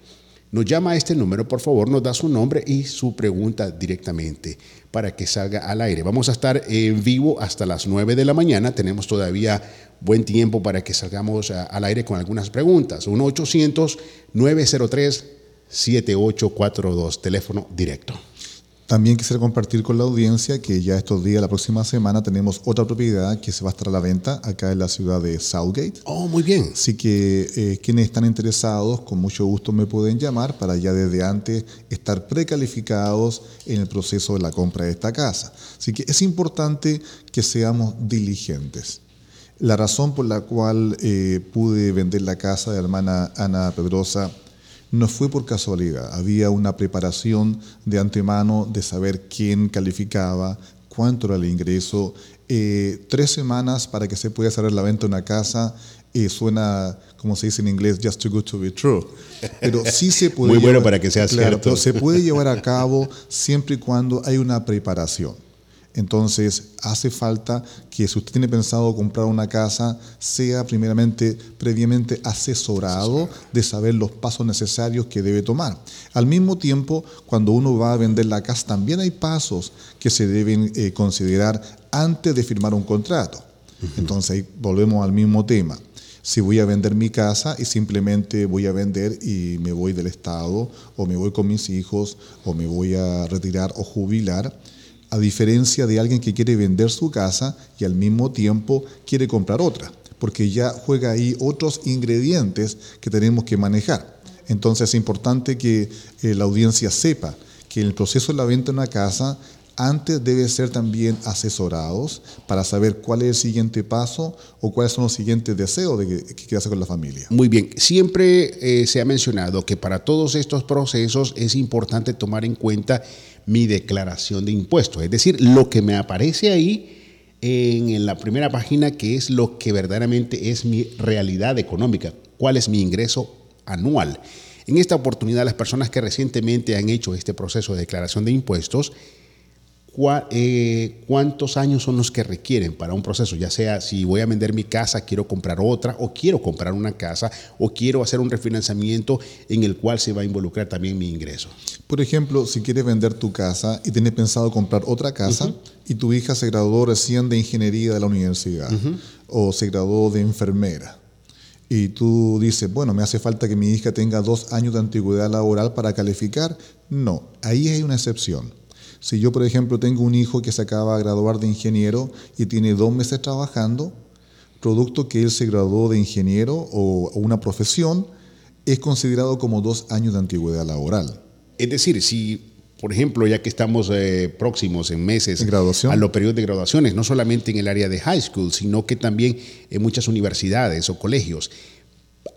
[SPEAKER 2] nos llama a este número, por favor, nos da su nombre y su pregunta directamente para que salga al aire. Vamos a estar en vivo hasta las 9 de la mañana. Tenemos todavía buen tiempo para que salgamos al aire con algunas preguntas. 1-800-903-7842. 7842, teléfono directo.
[SPEAKER 1] También quisiera compartir con la audiencia que ya estos días, la próxima semana, tenemos otra propiedad que se va a estar a la venta acá en la ciudad de Southgate.
[SPEAKER 2] Oh, muy bien.
[SPEAKER 1] Así que eh, quienes están interesados, con mucho gusto me pueden llamar para ya desde antes estar precalificados en el proceso de la compra de esta casa. Así que es importante que seamos diligentes. La razón por la cual eh, pude vender la casa de la hermana Ana Pedrosa no fue por casualidad, había una preparación de antemano de saber quién calificaba, cuánto era el ingreso. Eh, tres semanas para que se pueda cerrar la venta de una casa eh, suena, como se dice en inglés, just too good to be true. Pero sí se [LAUGHS] puede.
[SPEAKER 2] Muy bueno para que sea cierto.
[SPEAKER 1] se puede llevar a cabo siempre y cuando hay una preparación. Entonces, hace falta que si usted tiene pensado comprar una casa, sea primeramente, previamente asesorado de saber los pasos necesarios que debe tomar. Al mismo tiempo, cuando uno va a vender la casa, también hay pasos que se deben eh, considerar antes de firmar un contrato. Entonces, ahí volvemos al mismo tema. Si voy a vender mi casa y simplemente voy a vender y me voy del Estado, o me voy con mis hijos, o me voy a retirar o jubilar, a diferencia de alguien que quiere vender su casa y al mismo tiempo quiere comprar otra, porque ya juega ahí otros ingredientes que tenemos que manejar. Entonces es importante que eh, la audiencia sepa que el proceso de la venta de una casa antes debe ser también asesorados para saber cuál es el siguiente paso o cuáles son los siguientes deseos de que, que hacer con la familia.
[SPEAKER 2] Muy bien, siempre eh, se ha mencionado que para todos estos procesos es importante tomar en cuenta mi declaración de impuestos, es decir, lo que me aparece ahí en la primera página, que es lo que verdaderamente es mi realidad económica, cuál es mi ingreso anual. En esta oportunidad, las personas que recientemente han hecho este proceso de declaración de impuestos, eh, cuántos años son los que requieren para un proceso, ya sea si voy a vender mi casa, quiero comprar otra, o quiero comprar una casa, o quiero hacer un refinanciamiento en el cual se va a involucrar también mi ingreso.
[SPEAKER 1] Por ejemplo, si quieres vender tu casa y tienes pensado comprar otra casa y tu hija se graduó recién de ingeniería de la universidad o se graduó de enfermera. Y tú dices, bueno, me hace falta que mi hija tenga dos años de antigüedad laboral para calificar. No, ahí hay una excepción si yo, por ejemplo, tengo un hijo que se acaba de graduar de ingeniero y tiene dos meses trabajando, producto que él se graduó de ingeniero o, una profesión, es considerado como dos años de antigüedad laboral.
[SPEAKER 2] Es decir, si por ejemplo, ya que estamos eh, próximos en meses
[SPEAKER 1] a
[SPEAKER 2] los periodos de graduaciones, no solamente en el área de high school, sino que también en muchas universidades o colegios,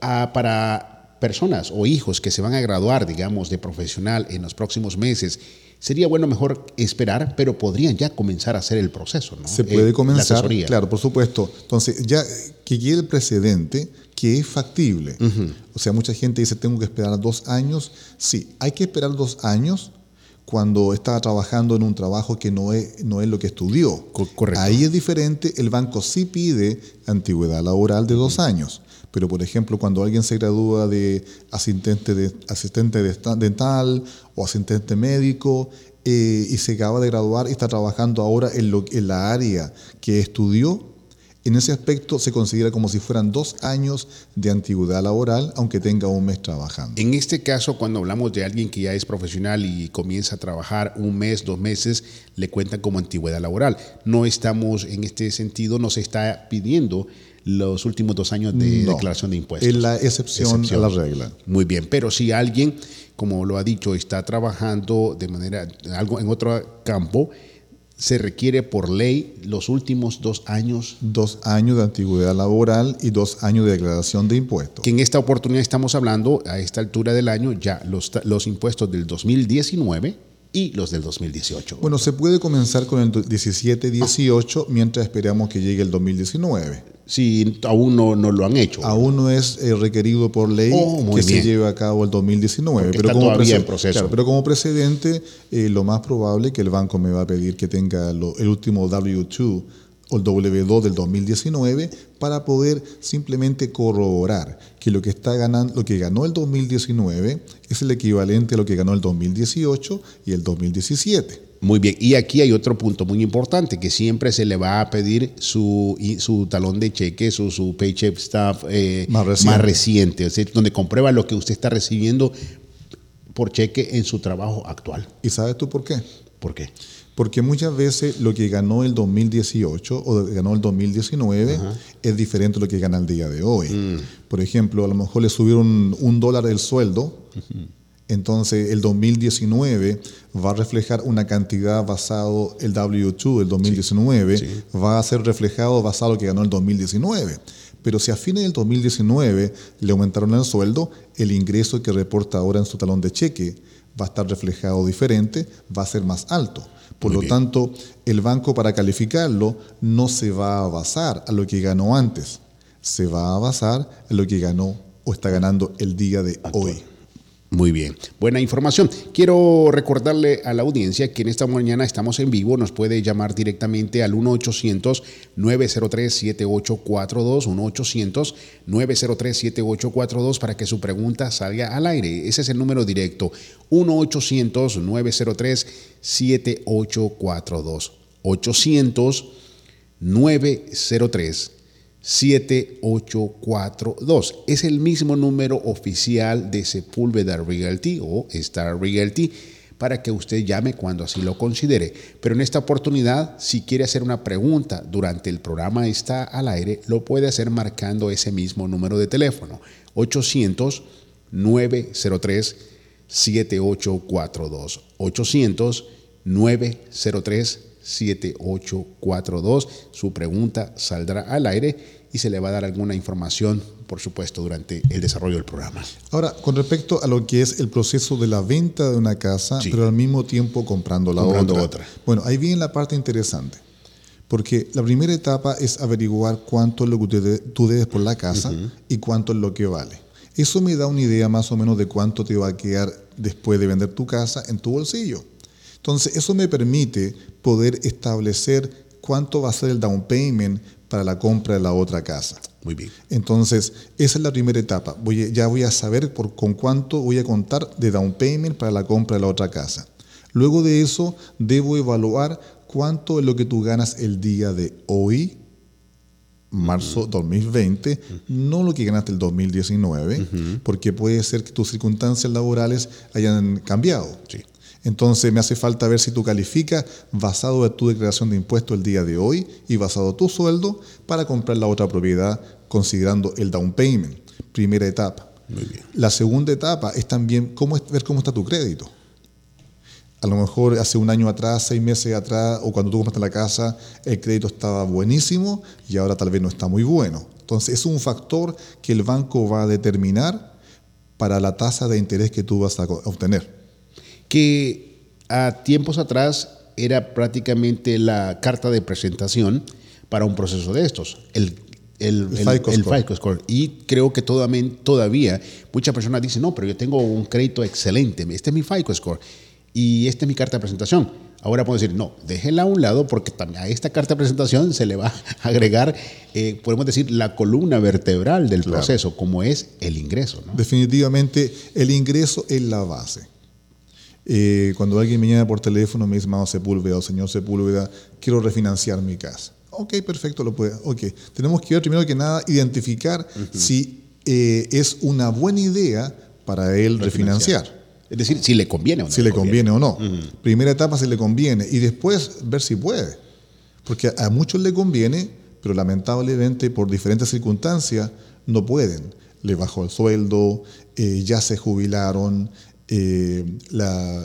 [SPEAKER 2] para personas o hijos que se van a graduar, digamos, de profesional en los próximos meses sería bueno mejor esperar, pero podrían ya comenzar a hacer el proceso. ¿no?
[SPEAKER 1] Se puede eh, comenzar, claro, por supuesto. Entonces, ya que quede el precedente que es factible. O sea, mucha gente dice, tengo que esperar dos años. Sí, hay que esperar dos años cuando está trabajando en un trabajo que no es, no es lo que estudió.
[SPEAKER 2] Correcto.
[SPEAKER 1] Ahí es diferente, el banco sí pide antigüedad laboral de dos años. Pero, por ejemplo, cuando alguien se gradúa de asistente, asistente dental o asistente médico eh, y se acaba de graduar y está trabajando ahora en, en la área que estudió, en ese aspecto se considera como si fueran dos años de antigüedad laboral, aunque tenga un mes trabajando.
[SPEAKER 2] En este caso, cuando hablamos de alguien que ya es profesional y comienza a trabajar un mes, dos meses, le cuentan como antigüedad laboral. No estamos, en este sentido, no se está pidiendo los últimos dos años de declaración de impuestos.
[SPEAKER 1] Es la excepción, a la regla.
[SPEAKER 2] Muy bien, pero si alguien, como lo ha dicho, está trabajando de manera, algo en otro campo, se requiere por ley los últimos dos años.
[SPEAKER 1] Dos años de antigüedad laboral y dos años de declaración de impuestos.
[SPEAKER 2] Que en esta oportunidad estamos hablando, a esta altura del año, ya los, los impuestos del 2019 y los del 2018.
[SPEAKER 1] Bueno, se puede comenzar con el 17-18 mientras esperamos que llegue el 2019
[SPEAKER 2] si aún no, no, lo han hecho.
[SPEAKER 1] Aún no es eh, requerido por ley oh, que se lleve a cabo el 2019.
[SPEAKER 2] pero como todavía en proceso.
[SPEAKER 1] pero como precedente, eh, lo más probable es que el banco me va a pedir que tenga el último W2 o el W2 del 2019 para poder simplemente corroborar que lo que está ganando, lo que ganó el 2019 es el equivalente a lo que ganó el 2018 y el 2017.
[SPEAKER 2] Muy bien, y aquí hay otro punto muy importante, que siempre se le va a pedir su, su talón de cheque, su, su paycheck staff eh, más, reciente. es decir, donde comprueba lo que usted está recibiendo por cheque en su trabajo actual.
[SPEAKER 1] ¿Y sabes tú por qué?
[SPEAKER 2] ¿Por qué?
[SPEAKER 1] Porque muchas veces lo que ganó el 2018 o ganó el 2019 es diferente a lo que gana el día de hoy. Mm. Por ejemplo, a lo mejor le subieron un dólar el sueldo. Entonces, el 2019 va a reflejar una cantidad basado el W2 del 2019 va a ser reflejado basado en lo que ganó el 2019. Pero si a fines del 2019 le aumentaron el sueldo, el ingreso que reporta ahora en su talón de cheque va a estar reflejado diferente, va a ser más alto. Por lo tanto, el banco para calificarlo no se va a basar a lo que ganó antes, se va a basar en lo que ganó o está ganando el día de hoy.
[SPEAKER 2] Muy bien, buena información. Quiero recordarle a la audiencia que en esta mañana estamos en vivo, nos puede llamar directamente al 1-800-903-7842, 1-800-903-7842 para que su pregunta salga al aire. Ese es el número directo, 1-800-903-7842, 800-903. 7842. Es el mismo número oficial de Sepúlveda Realty o Star Realty para que usted llame cuando así lo considere. Pero en esta oportunidad, si quiere hacer una pregunta durante el programa está al aire, lo puede hacer marcando ese mismo número de teléfono, 800 903 7842. 800 903 7842. Su pregunta saldrá al aire y se le va a dar alguna información, por supuesto, durante el desarrollo del programa.
[SPEAKER 1] Ahora, con respecto a lo que es el proceso de la venta de una casa, pero al mismo tiempo comprando la otra. Bueno, ahí viene la parte interesante. Porque la primera etapa es averiguar cuánto es lo que tú debes por la casa y cuánto es lo que vale. Eso me da una idea más o menos de cuánto te va a quedar después de vender tu casa en tu bolsillo. Entonces, eso me permite poder establecer cuánto va a ser el down payment para la compra de la otra casa.
[SPEAKER 2] Muy bien.
[SPEAKER 1] Entonces, esa es la primera etapa. Voy, ya voy a saber por, con cuánto voy a contar de down payment para la compra de la otra casa. Luego de eso, debo evaluar cuánto es lo que tú ganas el día de hoy, marzo 2020, no lo que ganaste el 2019, porque puede ser que tus circunstancias laborales hayan cambiado.
[SPEAKER 2] Sí.
[SPEAKER 1] Entonces me hace falta ver si tú calificas basado en tu declaración de impuesto el día de hoy y basado en tu sueldo para comprar la otra propiedad considerando el down payment. Primera etapa.
[SPEAKER 2] Muy bien.
[SPEAKER 1] La segunda etapa es también cómo, ver cómo está tu crédito. A lo mejor hace un año atrás, seis meses atrás, o cuando tú compraste la casa, el crédito estaba buenísimo y ahora tal vez no está muy bueno. Entonces es un factor que el banco va a determinar para la tasa de interés que tú vas a obtener
[SPEAKER 2] que a tiempos atrás era prácticamente la carta de presentación para un proceso de estos, el, el, FICO, score. Y creo que todavía, todavía muchas personas dicen, no, pero yo tengo un crédito excelente, este es mi FICO score y esta es mi carta de presentación. Ahora puedo decir, no, déjela a un lado porque a esta carta de presentación se le va a agregar, eh, podemos decir, la columna vertebral del proceso, como es el ingreso.
[SPEAKER 1] Definitivamente, el ingreso es la base. Eh, cuando alguien me llama por teléfono, me dice, Mano Sepúlveda o señor Sepúlveda, quiero refinanciar mi casa. Ok, perfecto, lo puede. Ok, tenemos que ver primero que nada, identificar si eh, es una buena idea para él refinanciar.
[SPEAKER 2] Es decir, si le conviene o no.
[SPEAKER 1] Si le conviene, o no. Primera etapa, si le conviene. Y después ver si puede. Porque a muchos le conviene, pero lamentablemente por diferentes circunstancias no pueden. Le bajó el sueldo, eh, ya se jubilaron, eh,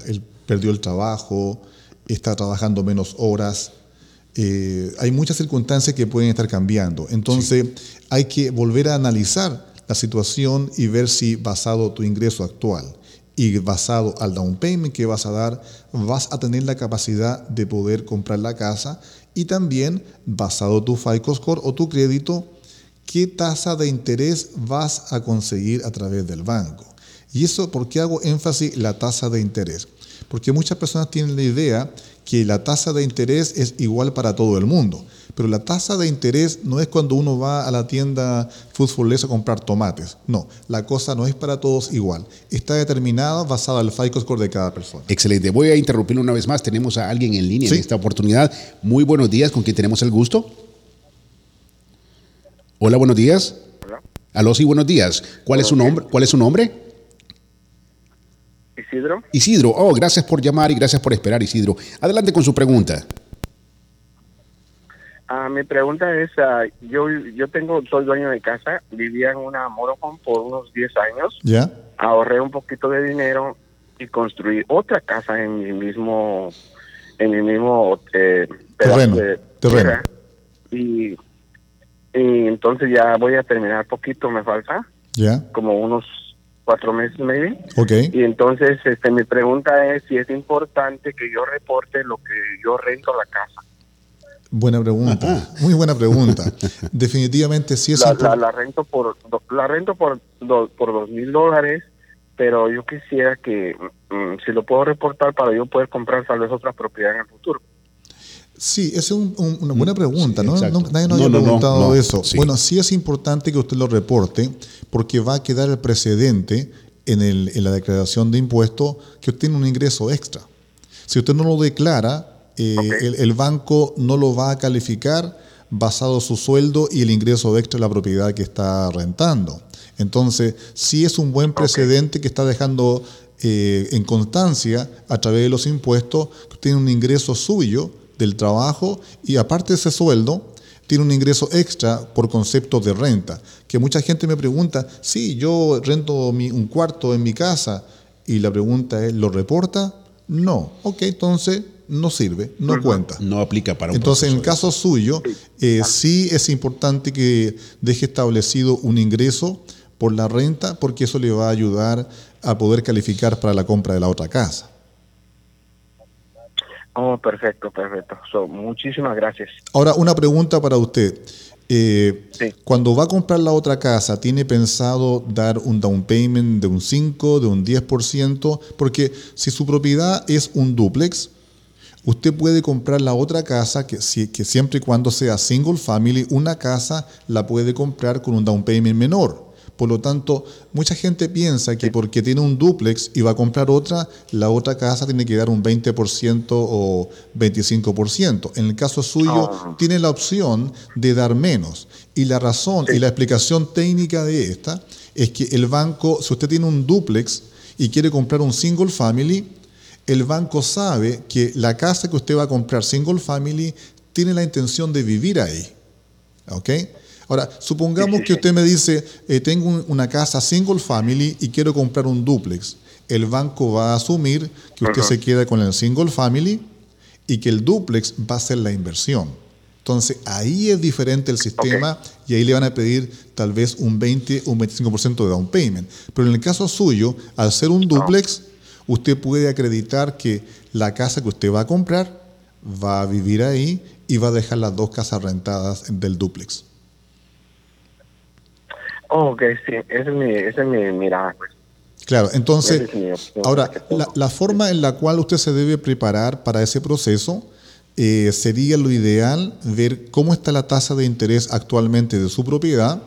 [SPEAKER 1] él perdió el trabajo, está trabajando menos horas. Eh, hay muchas circunstancias que pueden estar cambiando. Entonces hay que volver a analizar la situación y ver si basado tu ingreso actual y basado al down payment que vas a dar, vas a tener la capacidad de poder comprar la casa y también basado tu FICO score o tu crédito, qué tasa de interés vas a conseguir a través del banco. ¿Y eso por qué hago énfasis la tasa de interés? Porque muchas personas tienen la idea que la tasa de interés es igual para todo el mundo. Pero la tasa de interés no es cuando uno va a la tienda Food a comprar tomates. No, la cosa no es para todos igual. Está determinada basada en el FICO score de cada persona.
[SPEAKER 2] Excelente. Voy a interrumpir una vez más. Tenemos a alguien en línea en esta oportunidad. Muy buenos días. ¿Con quién tenemos el gusto? Hola, buenos días. Hola. Aló, sí, buenos días. ¿Cuál es su nombre? ¿Cuál es su nombre?
[SPEAKER 4] Isidro.
[SPEAKER 2] Isidro, oh, gracias por llamar y gracias por esperar, Isidro. Adelante con su pregunta.
[SPEAKER 4] Ah, mi pregunta es, ah, yo yo tengo, soy dueño de casa, vivía en una motorhome por unos 10 años.
[SPEAKER 1] Ya.
[SPEAKER 4] Ahorré un poquito de dinero y construí otra casa en mi mismo, en mi mismo eh,
[SPEAKER 1] terreno, terreno.
[SPEAKER 4] Y y entonces ya voy a terminar poquito, me falta.
[SPEAKER 1] Ya.
[SPEAKER 4] Como unos cuatro meses, maybe.
[SPEAKER 1] Ok.
[SPEAKER 4] Y entonces, este, mi pregunta es si es importante que yo reporte lo que yo rento la casa.
[SPEAKER 1] Buena pregunta, muy buena pregunta. [LAUGHS] Definitivamente sí es
[SPEAKER 4] La, la rento por la rento por do- por dos mil dólares, pero yo quisiera que mm, si lo puedo reportar para yo poder comprar tal vez otra propiedad en el futuro.
[SPEAKER 1] Sí, esa es un- un- una buena pregunta,
[SPEAKER 2] sí,
[SPEAKER 1] ¿no? No- Nadie nos
[SPEAKER 2] No,
[SPEAKER 1] había
[SPEAKER 2] no, no,
[SPEAKER 1] preguntado
[SPEAKER 2] no,
[SPEAKER 1] eso.
[SPEAKER 2] sí.
[SPEAKER 1] Bueno, sí es importante que usted lo reporte porque va a quedar el precedente en, el- en la declaración de impuestos que usted tiene un ingreso extra. Si usted no lo declara, eh, el banco no lo va a calificar basado en su sueldo y el ingreso extra de la propiedad que está rentando. Entonces, sí es un buen precedente que está dejando eh, en constancia a través de los impuestos que tiene un ingreso suyo del trabajo y aparte de ese sueldo, tiene un ingreso extra por concepto de renta. Que mucha gente me pregunta, sí, yo rento mi- un cuarto en mi casa y la pregunta es, ¿lo reporta? No. Ok, entonces no sirve, no cuenta.
[SPEAKER 2] No aplica para un
[SPEAKER 1] Entonces, en el caso suyo, eh, sí es importante que deje establecido un ingreso por la renta, porque eso le va a ayudar a poder calificar para la compra de la otra casa.
[SPEAKER 4] Oh, perfecto, perfecto. So, muchísimas gracias.
[SPEAKER 1] Ahora, una pregunta para usted. Eh,
[SPEAKER 4] Sí.
[SPEAKER 1] Cuando va a comprar la otra casa, ¿tiene pensado dar un down payment de un 5, de un 10%? Porque si su propiedad es un duplex, usted puede comprar la otra casa, que, si- que siempre y cuando sea single family, una casa la puede comprar con un down payment menor. Por lo tanto, mucha gente piensa que porque tiene un duplex y va a comprar otra, la otra casa tiene que dar un 20% o 25%. En el caso suyo,
[SPEAKER 4] Ah.
[SPEAKER 1] tiene la opción de dar menos. Y la razón y la explicación técnica de esta es que el banco, si usted tiene un duplex y quiere comprar un single family, el banco sabe que la casa que usted va a comprar single family tiene la intención de vivir ahí. ¿Ok? Ahora, supongamos
[SPEAKER 4] Sí, sí,
[SPEAKER 1] que usted me dice, eh, tengo un- una casa single family y quiero comprar un duplex. El banco va a asumir que usted se queda con el single family y que el duplex va a ser la inversión. Entonces, ahí es diferente el sistema y ahí le van a pedir tal vez un 20 o un 25% de down payment. Pero en el caso suyo, al ser un duplex, usted puede acreditar que la casa que usted va a comprar va a vivir ahí y va a dejar las dos casas rentadas del duplex.
[SPEAKER 4] Oh, ok, sí, esa es mi, esa es mi mirada. Pues.
[SPEAKER 1] Claro, entonces,
[SPEAKER 4] es
[SPEAKER 1] ahora, la, la forma en la cual usted se debe preparar para ese proceso eh, sería lo ideal ver cómo está la tasa de interés actualmente de su propiedad.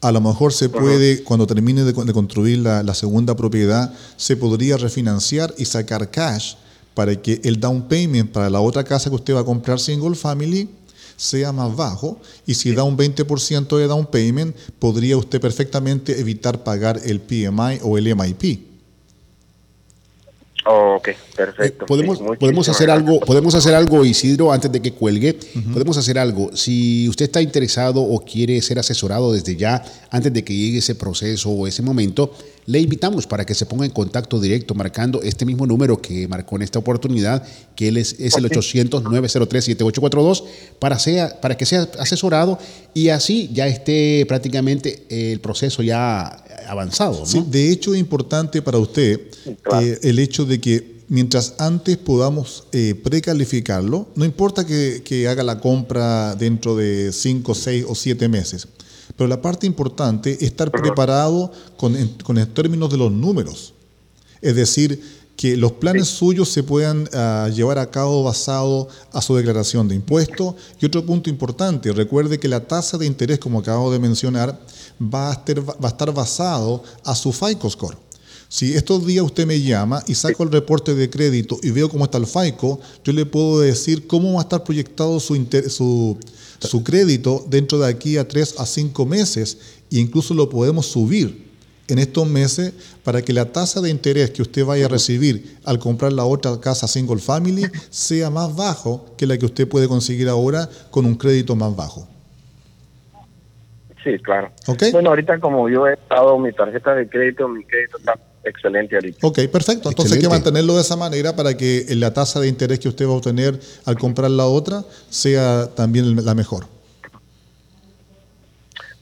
[SPEAKER 1] A lo mejor se puede, cuando termine de, de construir la, la segunda propiedad, se podría refinanciar y sacar cash para que el down payment para la otra casa que usted va a comprar single family sea más bajo y si da un 20% de down payment, podría usted perfectamente evitar pagar el PMI o el MIP.
[SPEAKER 4] Oh, ok, perfecto.
[SPEAKER 2] Eh, podemos,
[SPEAKER 4] Sí,
[SPEAKER 2] podemos hacer
[SPEAKER 4] gracias.
[SPEAKER 2] algo, podemos hacer algo, Isidro, antes de que cuelgue. Podemos hacer algo. Si usted está interesado o quiere ser asesorado desde ya, antes de que llegue ese proceso o ese momento, le invitamos para que se ponga en contacto directo marcando este mismo número que marcó en esta oportunidad, que él es, es el 800-903-7842, para, sea, para que sea asesorado y así ya esté prácticamente el proceso ya avanzado. ¿no?
[SPEAKER 1] Sí, de hecho es importante para usted
[SPEAKER 4] claro.
[SPEAKER 1] eh, el hecho de que mientras antes podamos eh, precalificarlo, no importa que, que haga la compra dentro de 5, 6 o 7 meses, pero la parte importante es estar preparado con, en, con en términos de los números. Es decir, que los planes suyos se puedan ah, llevar a cabo basado a su declaración de impuestos. Y otro punto importante, recuerde que la tasa de interés, como acabo de mencionar, va a estar, va a estar basado a su FICO score. Si estos días usted me llama y saco el reporte de crédito y veo cómo está el FICO, yo le puedo decir cómo va a estar proyectado su, inter- su, su crédito dentro de aquí a tres a cinco meses e incluso lo podemos subir en estos meses para que la tasa de interés que usted vaya a recibir al comprar la otra casa single family sea más bajo que la que usted puede conseguir ahora con un crédito más bajo.
[SPEAKER 4] Sí, claro. Bueno, ahorita como yo he dado mi tarjeta de crédito, mi crédito está excelente ahorita.
[SPEAKER 1] Ok, perfecto. Entonces hay que mantenerlo de esa manera para que la tasa de interés que usted va a obtener al comprar la otra sea también la mejor.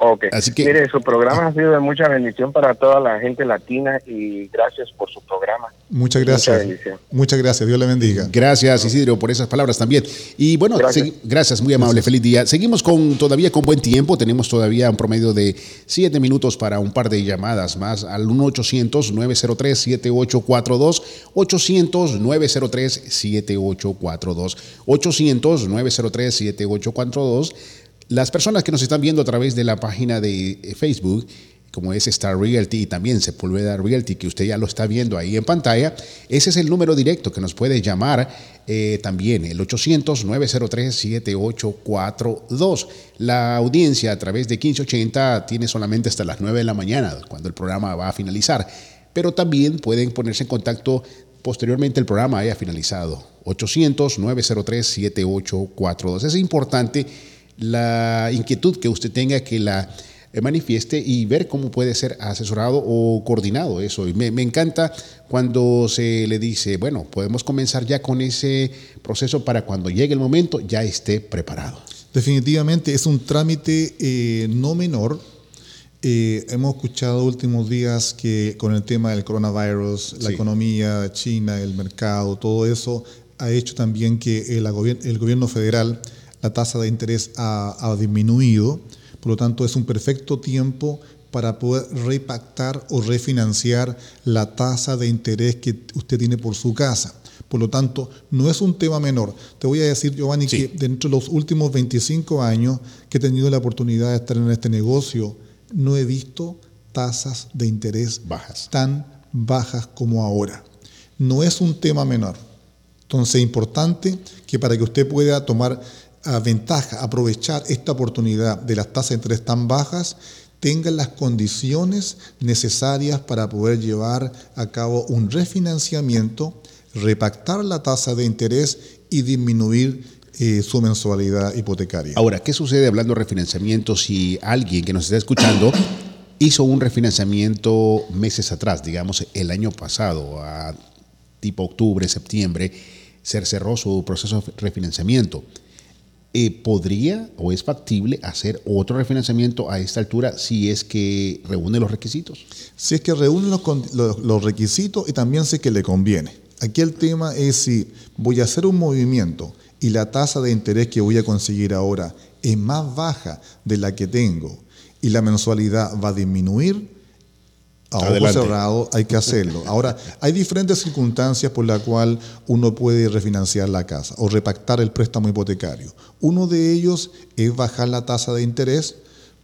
[SPEAKER 4] Ok. Así que, Mire, su programa ha sido de mucha bendición para toda la gente latina y gracias por su programa.
[SPEAKER 1] Muchas gracias. Muchas gracias. Dios le bendiga.
[SPEAKER 2] Gracias, Isidro, por esas palabras también. Y bueno, gracias, muy amable. Feliz día. Seguimos con todavía con buen tiempo. Tenemos todavía un promedio de siete minutos para un par de llamadas más al 1-800-903-7842. 800-903-7842. 800-903-7842 las personas que nos están viendo a través de la página de eh, Facebook, como es Star Realty y también Sepúlveda Realty, que usted ya lo está viendo ahí en pantalla, ese es el número directo que nos puede llamar eh, también, el 800-903-7842. La audiencia a través de 1580 tiene solamente hasta las 9 de la mañana, cuando el programa va a finalizar, pero también pueden ponerse en contacto posteriormente el programa haya finalizado. 800-903-7842. Es importante la inquietud que usted tenga que la eh, manifieste y ver cómo puede ser asesorado o coordinado eso. Y me, encanta cuando se le dice, bueno, podemos comenzar ya con ese proceso para cuando llegue el momento ya esté preparado.
[SPEAKER 1] Definitivamente es un trámite eh, no menor. Eh, hemos escuchado últimos días que con el tema del coronavirus, la economía, China, el mercado, todo eso ha hecho también que el, el gobierno federal la tasa de interés ha, disminuido, por lo tanto es un perfecto tiempo para poder repactar o refinanciar la tasa de interés que usted tiene por su casa. Por lo tanto, no es un tema menor. Te voy a decir, Giovanni, que dentro de los últimos 25 años que he tenido la oportunidad de estar en este negocio, no he visto tasas de interés bajas. tan bajas como ahora. No es un tema menor. Entonces, es importante que para que usted pueda tomar ventaja, aprovechar esta oportunidad de las tasas de interés tan bajas, tengan las condiciones necesarias para poder llevar a cabo un refinanciamiento, repactar la tasa de interés y disminuir eh, su mensualidad hipotecaria.
[SPEAKER 2] Ahora, ¿qué sucede hablando de refinanciamiento si alguien que nos está escuchando [COUGHS] hizo un refinanciamiento meses atrás, digamos el año pasado, a tipo octubre, septiembre, se cerró su proceso de refinanciamiento? Eh, ¿podría o es factible hacer otro refinanciamiento a esta altura si es que reúne los requisitos?
[SPEAKER 1] Si es que reúne los, requisitos y también si es que le conviene. Aquí el tema es si voy a hacer un movimiento y la tasa de interés que voy a conseguir ahora es más baja de la que tengo y la mensualidad va a disminuir, a ojo cerrado hay que hacerlo. Ahora, hay diferentes circunstancias por las cuales uno puede refinanciar la casa o repactar el préstamo hipotecario. Uno de ellos es bajar la tasa de interés,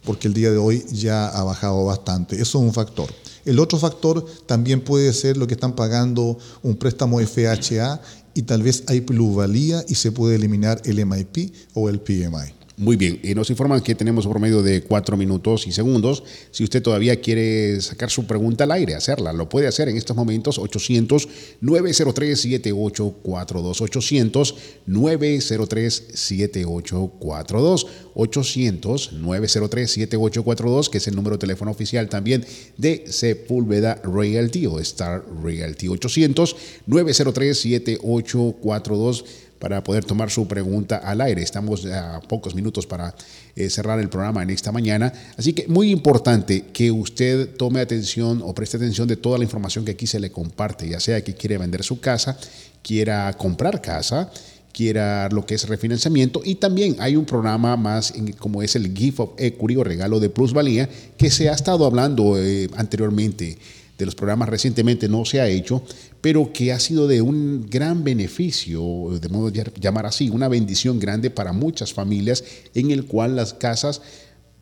[SPEAKER 1] porque el día de hoy ya ha bajado bastante. Eso es un factor. El otro factor también puede ser lo que están pagando un préstamo FHA y tal vez hay plusvalía y se puede eliminar el MIP o el PMI.
[SPEAKER 2] Muy bien, y nos informan que tenemos por medio de cuatro minutos y segundos. Si usted todavía quiere sacar su pregunta al aire, hacerla, lo puede hacer en estos momentos 800-903-7842. 800-903-7842. 800-903-7842, que es el número de teléfono oficial también de Sepúlveda Realty o Star Realty. 800-903-7842 para poder tomar su pregunta al aire. Estamos a pocos minutos para eh, cerrar el programa en esta mañana. Así que muy importante que usted tome atención o preste atención de toda la información que aquí se le comparte, ya sea que quiere vender su casa, quiera comprar casa, quiera lo que es refinanciamiento y también hay un programa más como es el Gift of Equity o regalo de plusvalía que se ha estado hablando eh, anteriormente de los programas recientemente no se ha hecho, pero que ha sido de un gran beneficio, de modo de llamar así, una bendición grande para muchas familias en el cual las casas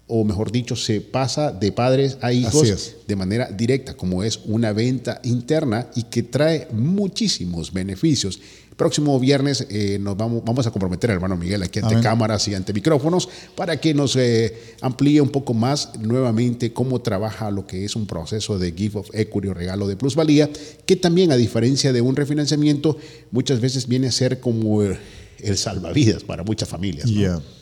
[SPEAKER 2] o mejor dicho, se pasa de padres a hijos de manera directa, como es una venta interna y que trae muchísimos beneficios. Próximo viernes eh, nos vamos, vamos a comprometer al hermano Miguel aquí ante cámaras y ante micrófonos para que nos eh, amplíe un poco más nuevamente cómo trabaja lo que es un proceso de gift of equity o regalo de plusvalía, que también a diferencia de un refinanciamiento muchas veces viene a ser como el salvavidas para muchas familias.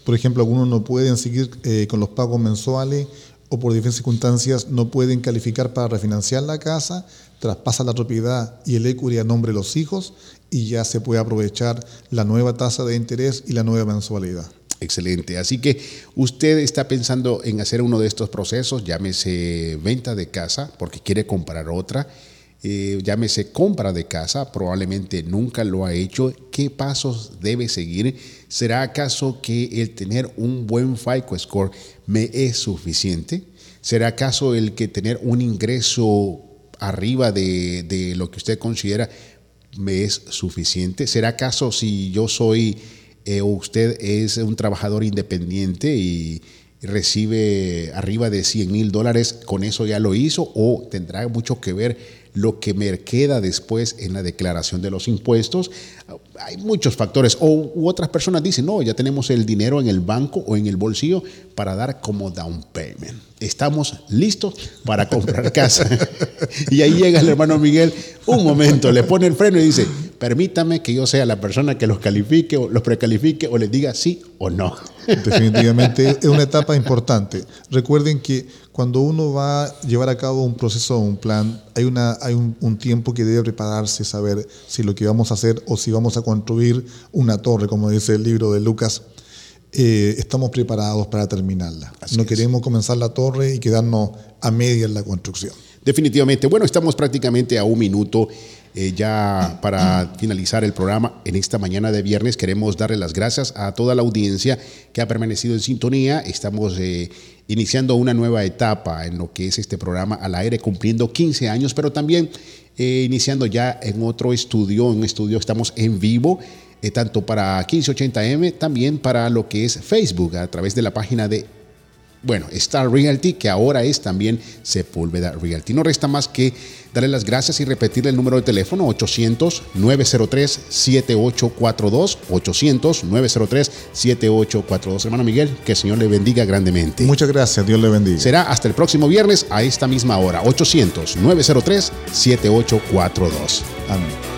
[SPEAKER 1] Por ejemplo, algunos no pueden seguir eh, con los pagos mensuales o por diferentes circunstancias no pueden calificar para refinanciar la casa, traspasa la propiedad y el equity a nombre de los hijos y ya se puede aprovechar la nueva tasa de interés y la nueva mensualidad.
[SPEAKER 2] Excelente. Así que usted está pensando en hacer uno de estos procesos, llámese venta de casa, porque quiere comprar otra, eh, llámese compra de casa, probablemente nunca lo ha hecho. ¿Qué pasos debe seguir? ¿Será acaso que el tener un buen FICO score me es suficiente? ¿Será acaso el que tener un ingreso arriba de, de lo que usted considera me es suficiente? ¿Será acaso si yo soy eh, usted es un trabajador independiente y recibe arriba de 100 mil dólares, con eso ya lo hizo o tendrá mucho que ver lo que me queda después en la declaración de los impuestos. Hay muchos factores. O u otras personas dicen, no, ya tenemos el dinero en el banco o en el bolsillo para dar como down payment. Estamos listos para comprar casa. [LAUGHS] y ahí llega el hermano Miguel, un momento, le pone el freno y dice, permítame que yo sea la persona que los califique o los precalifique o les diga sí o no.
[SPEAKER 1] Definitivamente [LAUGHS] es una etapa importante. Recuerden que cuando uno va a llevar a cabo un proceso o un plan, hay, una, hay un, tiempo que debe prepararse, saber si lo que vamos a hacer o si vamos a construir una torre, como dice el libro de Lucas, eh, estamos preparados para terminarla. no queremos comenzar la torre y quedarnos a media en la construcción.
[SPEAKER 2] Definitivamente. Bueno, estamos prácticamente a un minuto eh, ya para finalizar el programa en esta mañana de viernes. Queremos darle las gracias a toda la audiencia que ha permanecido en sintonía. Estamos eh, iniciando una nueva etapa en lo que es este programa al aire, cumpliendo 15 años, pero también eh, iniciando ya en otro estudio, un estudio, estamos en vivo. tanto para 1580M, también para lo que es Facebook, a través de la página de bueno, Star Realty, que ahora es también Sepúlveda Realty. No resta más que darle las gracias y repetirle el número de teléfono 800-903-7842. 800-903-7842. Hermano Miguel, que el Señor le bendiga grandemente.
[SPEAKER 1] Muchas gracias, Dios le bendiga.
[SPEAKER 2] Será hasta el próximo viernes a esta misma hora. 800-903-7842. Amén.